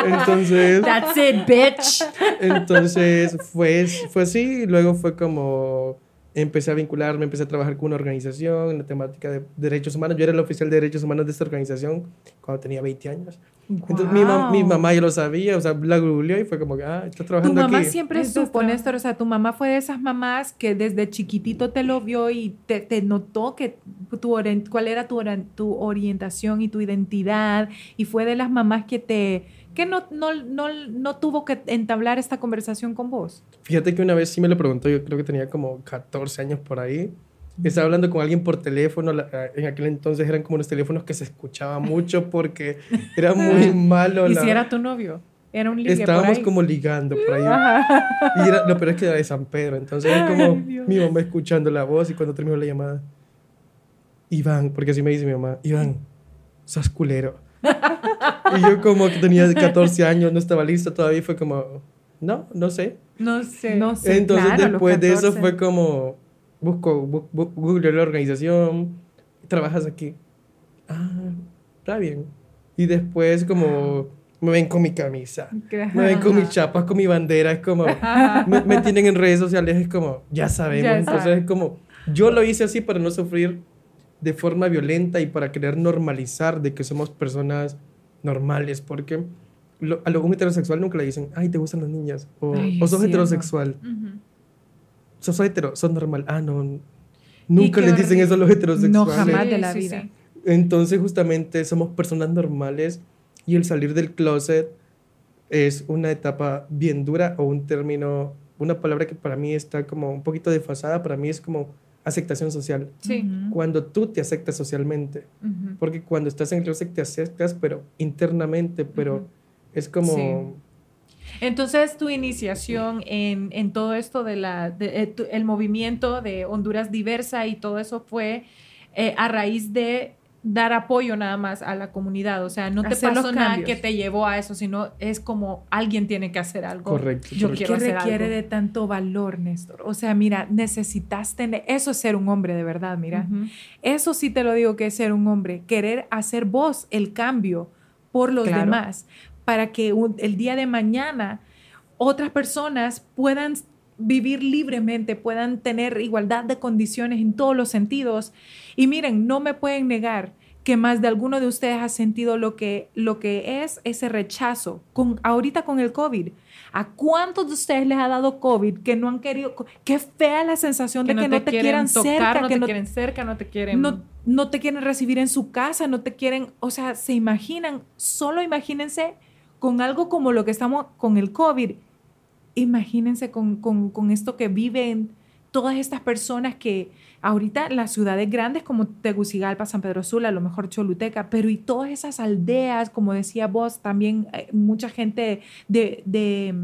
D: Entonces...
C: That's it, bitch.
D: Entonces fue, fue así, y luego fue como empecé a vincularme, empecé a trabajar con una organización en la temática de derechos humanos. Yo era el oficial de derechos humanos de esta organización cuando tenía 20 años. Entonces mi, mam- mi mamá ya lo sabía, o sea, la googleó y fue como que, ah, está
B: Tu
D: trabajando
B: mamá
D: aquí.
B: siempre supo, Néstor, o sea, tu mamá fue de esas mamás que desde chiquitito te lo vio y te, te notó que tu, cuál era tu, tu orientación y tu identidad y fue de las mamás que te que no, no, no, no tuvo que entablar esta conversación con vos.
D: Fíjate que una vez sí me lo preguntó, yo creo que tenía como 14 años por ahí. Estaba hablando con alguien por teléfono, la- eh, en aquel entonces eran como unos teléfonos que se escuchaba mucho porque era muy malo.
C: ¿Y
D: la-
C: si era tu novio? Era un ligue por
D: Estábamos
C: ahí.
D: como ligando por ahí. Y era, lo peor es que era de San Pedro. Entonces es como
C: Ay,
D: mi mamá escuchando la voz y cuando terminó la llamada, Iván, porque así me dice mi mamá, Iván, sos culero. y yo como que tenía 14 años, no estaba listo todavía fue como, no, no sé.
C: No sé.
B: No sé,
D: Entonces
B: claro,
D: después de eso
B: 14.
D: fue como, busco, bu- bu- google la organización, trabajas aquí. Ah, está bien. Y después como me ven con mi camisa. Me ven con mis chapas, con mi bandera, es como, me, me tienen en redes sociales, es como, ya sabemos.
C: Ya
D: Entonces es como, yo lo hice así para no sufrir de forma violenta y para querer normalizar de que somos personas normales, porque lo- a lo un heterosexual nunca le dicen, ay, te gustan las niñas, o,
B: Ay,
D: o sos
B: cierto.
D: heterosexual,
C: Ujú.
D: Sos hetero, sos normal, ah, no. Nunca les dicen eso a los heterosexuales.
B: No, jamás de la
C: sí,
B: vida.
C: sí.
D: Entonces, justamente somos personas normales y el salir del closet es una etapa bien dura o un término, una palabra que para mí está como un poquito desfasada, para mí es como aceptación social.
C: Sí.
D: Cuando tú te aceptas socialmente, porque cuando estás en el closet te aceptas, pero internamente, pero es como...
C: Sí. Entonces, tu iniciación en, en todo esto de la, de- eh, tu- el movimiento de Honduras diversa y todo eso fue eh, a raíz de dar apoyo nada más a la comunidad. O sea, no te
B: Hacer
C: pasó nada que te llevó a eso, sino es como alguien tiene que hacer algo.
D: Correcto,
C: Yo
D: correcto.
C: quiero
B: que
C: hacer
B: requiere
C: algo.
B: de tanto valor, Néstor. O sea, mira, necesitas tener, eso es ser un hombre de verdad, mira. Eso sí te lo digo que es ser un hombre, querer hacer vos el cambio por los
C: Claro.
B: demás, para que un- el día de mañana otras personas puedan vivir libremente, puedan tener igualdad de condiciones en todos los sentidos. Y miren, no me pueden negar que más de alguno de ustedes ha sentido lo que, lo que es ese rechazo con, ahorita con el COVID. ¿A cuántos de ustedes les ha dado COVID que no han querido? Qué fea la sensación
C: Que
B: de que no te,
C: quieren
B: quieran
C: tocar,
B: cerca,
C: no
B: que
C: te
B: no,
C: quieren cerca, no te quieren...
B: no, no te quieren recibir en su casa, no te quieren, o sea, se imaginan, solo imagínense con algo como lo que estamos con el COVID, imagínense con, con, con esto que viven todas estas personas que ahorita las ciudades grandes como Tegucigalpa, San Pedro Sula, a lo mejor Choluteca, pero y todas esas aldeas, como decía vos, también eh, mucha gente de, de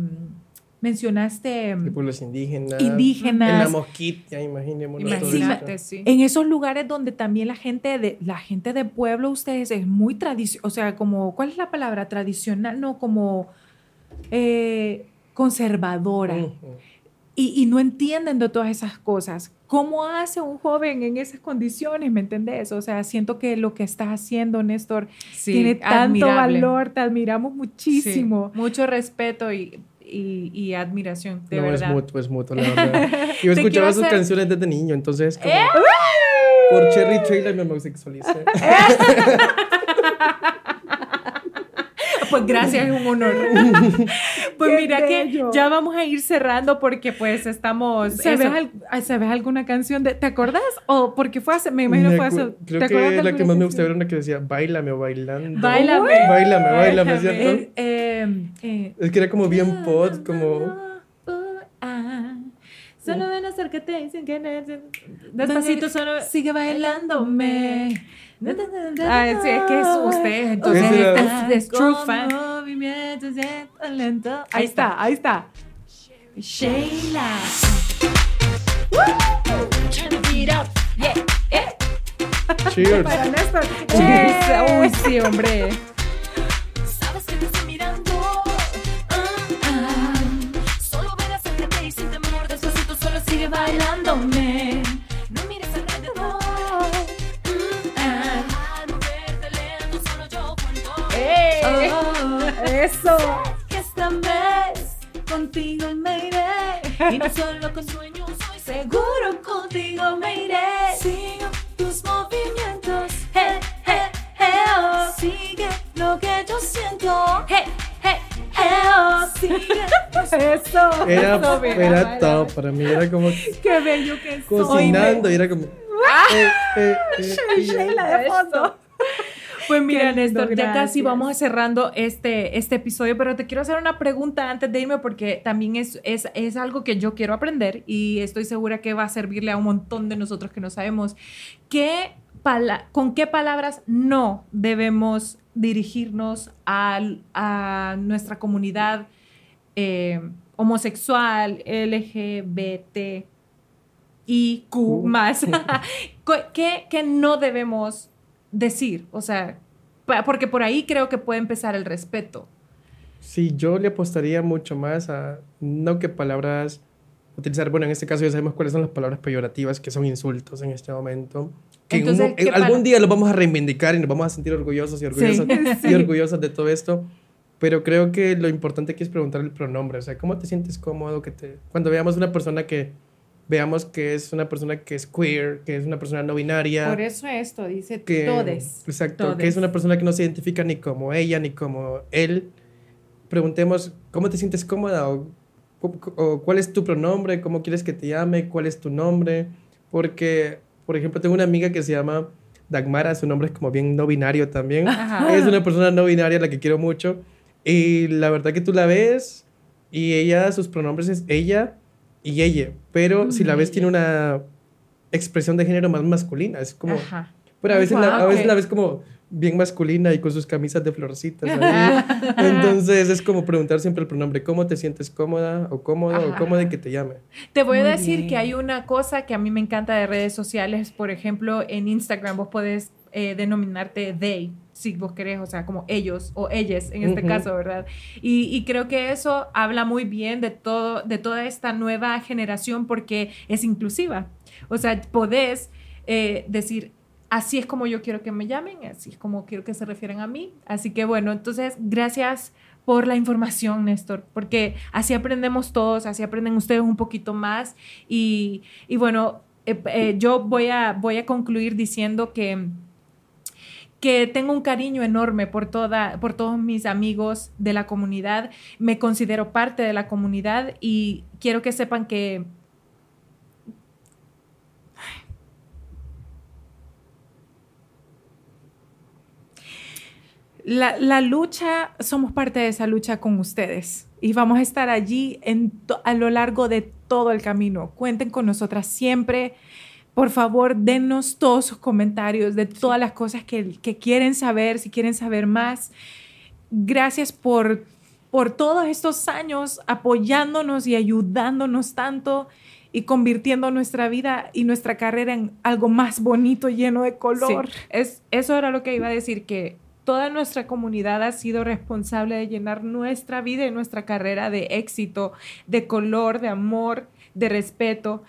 B: mencionaste
D: De
B: mm,
D: pueblos indígenas.
B: indígenas.
D: En la mosquita, imaginémonos
C: Imagínate, sí.
B: En esos lugares donde también la gente de la gente de pueblo ustedes es muy tradicional, o sea, como ¿cuál es la palabra? tradicional, no como eh, conservadora
D: Ujú.
B: y, y no entienden de todas esas cosas. ¿Cómo hace un joven en esas condiciones? ¿Me entendés? O sea, siento que lo que estás haciendo, Néstor,
C: Sí,
B: tiene tanto
C: admirable.
B: valor, te admiramos
C: Sí,
B: muchísimo.
C: mucho respeto y, y, y admiración, de
D: no,
C: verdad.
D: es mutuo, es mutuo, la verdad. Yo escuchaba sus
C: hacer-
D: canciones desde niño, entonces como...
C: ¡Eh!
D: Por Cherry Trailer me homosexualicé.
C: Pues gracias, es un honor. pues
B: Qué
C: mira
B: bello.
C: que ya vamos a ir cerrando porque pues estamos...
B: ¿Sabes, al- ah, ¿Sabes alguna canción? De, ¿Te acordás? O porque fue hace, me imagino
D: Me
B: fue hace.
D: Creo
B: ¿te
D: que la que más me gustaba era una que decía, bailame o bailando.
C: Báilame.
D: Báilame, báilame,
C: Báilame.
D: ¿cierto?
B: Eh, eh, eh,
D: Es que era como bien pod, como...
C: Ah, Solo ven acércate y dicen que Despacito solo...
B: Sigue bailándome.
C: Ah, sí, es que es usted, entonces es, es true fan.
B: Ahí
C: Ahí
B: está, ahí está.
C: Sheila.
D: Cheers.
B: Para Néstor.
C: Cheers. Uy, sí, hombre.
A: Sabes que te estoy mirando. Ah, ah. Solo y sin temor. Despacito, solo sigue bailándome.
B: Eso.
A: que esta vez contigo me iré. Y no solo con sueños, soy seguro contigo me iré. Sigo tus movimientos. Hey, hey, hey, oh. Sigue lo que yo siento. Hey, hey, hey, oh. Sigue.
B: Eso.
D: Era,
B: eso,
D: era top para mí, era como
B: Qué bello que soy.
D: cocinando y era como... eh, eh, eh, ya.
B: Sheila de fondo.
C: Pues mira, Néstor, ya casi vamos cerrando este, este episodio, pero te quiero hacer una pregunta antes de irme porque también es, es, es algo que yo quiero aprender y estoy segura que va a servirle a un montón de nosotros que no sabemos. ¿Qué ¿Con qué palabras no debemos dirigirnos al- a nuestra comunidad eh, homosexual, LGBT y Q más? ¿Qué, ¿Qué no debemos decir? O sea, porque por ahí creo que puede empezar el respeto.
D: Sí, yo le apostaría mucho más a no que palabras utilizar, bueno, en este caso ya sabemos cuáles son las palabras peyorativas, que son insultos en este momento. Que en un
C: Entonces,
D: mo-
C: ¿qué
D: en algún día los vamos a reivindicar y nos vamos a sentir orgullosos y orgullosos, y orgullosos de todo esto. Pero creo que lo importante aquí es preguntar el pronombre, o sea, ¿cómo te sientes cómodo? Que te... Cuando veamos una persona que veamos que es una persona que es queer, que es una persona no binaria.
B: Por eso esto dice
D: que,
B: todes.
D: Exacto, que
C: Todes.
D: es una persona que no se identifica ni como ella ni como él. Preguntemos, ¿cómo te sientes cómoda? O, o cuál es tu pronombre, cómo quieres que te llame, cuál es tu nombre. Porque, por ejemplo, tengo una amiga que se llama Dagmara, su nombre es como bien no binario también.
C: Ajá.
D: Es una persona no binaria a la que quiero mucho. Y la verdad que tú la ves y ella, sus pronombres es ella y ella. Pero si la ves, tiene una expresión de género más masculina. Es como...
C: Ajá.
D: Pero a veces, la, a veces la ves como bien masculina y con sus camisas de florcitas. ahí. Entonces es como preguntar siempre el pronombre, ¿cómo te sientes cómoda o cómodo o
C: Ajá.
D: cómodo de que te llame?
C: Te voy a decir
B: bien.
C: que hay una cosa que a mí me encanta de redes sociales, por ejemplo, en Instagram vos podés eh, denominarte they, si vos querés, o sea, como ellos o ellas en este
D: Ujú.
C: caso, ¿verdad? Y, y creo que eso habla muy bien de, todo, de toda esta nueva generación porque es inclusiva. O sea, podés eh, decir, así es como yo quiero que me llamen, así es como quiero que se refieran a mí. Así que bueno, entonces, gracias por la información, Néstor, porque así aprendemos todos, así aprenden ustedes un poquito más. Y, y bueno, eh, eh, yo voy a, voy a concluir diciendo que que tengo un cariño enorme por, toda, por todos mis amigos de la comunidad. Me considero parte de la comunidad y quiero que sepan que
B: La, la lucha, somos parte de esa lucha con ustedes y vamos a estar allí en a lo largo de todo el camino. Cuenten con nosotras siempre. Por favor, dennos todos sus comentarios de todas las cosas que, que quieren saber, si quieren saber más. Gracias por, por todos estos años apoyándonos y ayudándonos tanto y convirtiendo nuestra vida y nuestra carrera en algo más bonito, lleno de color.
C: Sí, es, eso era lo que iba a decir, que toda nuestra comunidad ha sido responsable de llenar nuestra vida y nuestra carrera de éxito, de color, de amor, de respeto.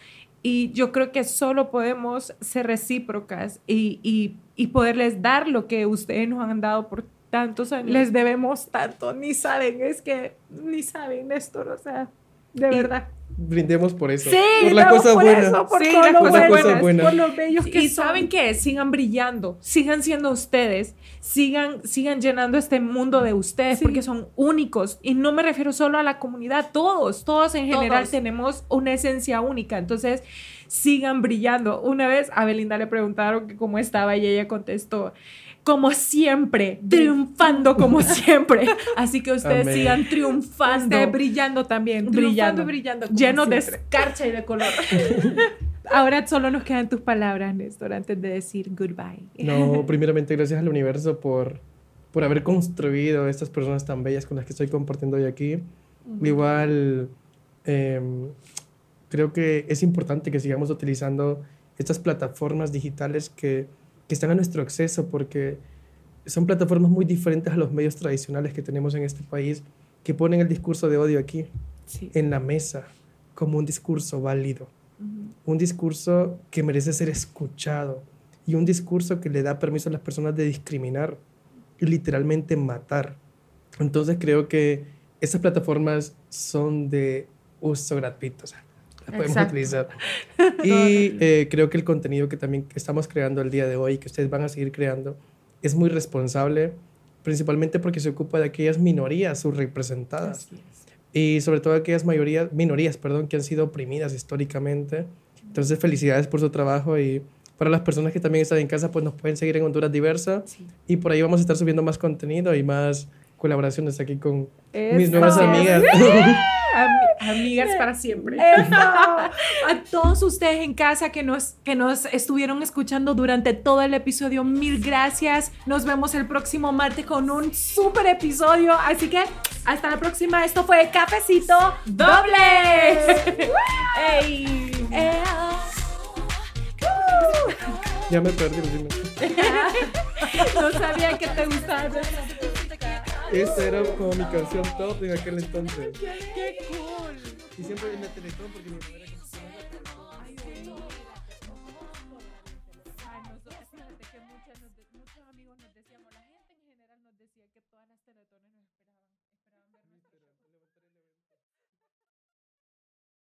C: Y yo creo que solo podemos ser recíprocas y, y, y poderles dar lo que ustedes nos han dado por tantos años.
B: Les debemos tanto, ni saben, es que ni saben, Néstor, o sea, de
C: Y-
B: verdad.
D: Brindemos por eso.
B: Sí,
D: por la cosa
B: por
D: buena.
B: eso, por
C: Sí,
B: todo lo
D: buenas. buenas.
B: por los bellos que
C: y
B: son.
C: saben qué, sigan brillando, sigan siendo ustedes, sigan, sigan llenando este mundo de ustedes
B: Sí.
C: porque son únicos. Y no me refiero solo a la comunidad, todos, todos en general
B: Todos.
C: tenemos una esencia única. Entonces, sigan brillando. Una vez a Belinda le preguntaron que cómo estaba y ella contestó. Como siempre, triunfando como siempre. Así que ustedes
D: Amén.
C: sigan triunfando.
B: Ustedes brillando también,
C: Brillando.
B: brillando, brillando, como
C: llenos de escarcha y de color.
B: Ahora solo nos quedan tus palabras, Néstor, antes de decir goodbye.
D: No, primeramente gracias al universo por, por haber construido estas personas tan bellas con las que estoy compartiendo hoy aquí. Igual, em, creo que es importante que sigamos utilizando estas plataformas digitales que, que están a nuestro acceso porque son plataformas muy diferentes a los medios tradicionales que tenemos en este país que ponen el discurso de odio aquí,
B: Sí.
D: en la mesa, como un discurso válido un discurso que merece ser escuchado y un discurso que le da permiso a las personas de discriminar y literalmente matar. Entonces creo que esas plataformas son de uso gratuito, o sea, las podemos
C: Exacto.
D: utilizar. Y eh, creo que el contenido que también estamos creando el día de hoy, que ustedes van a seguir creando, es muy responsable, principalmente porque se ocupa de aquellas minorías subrepresentadas. Y sobre todo aquellas mayorías, minorías perdón, que han sido oprimidas históricamente. Entonces, felicidades por su trabajo y para las personas que también están en casa, pues nos pueden seguir en Honduras Diversa
B: Sí.
D: y por ahí vamos a estar subiendo más contenido y más colaboraciones aquí con mis nuevas amigas.
C: Ami- amigas para siempre.
B: Eso. A todos ustedes en casa que nos, que nos estuvieron escuchando durante todo el episodio, mil gracias. Nos vemos el próximo martes con un super episodio. Así que hasta la próxima. Esto fue Cafecito Doble.
C: ¡Ey!
D: Ya me perdí. dime.
C: No sabía que te gustaba.
D: Esta era como mi canción top en aquel entonces.
C: ¡Qué cool!
D: Y siempre en la Teletón porque mi mamá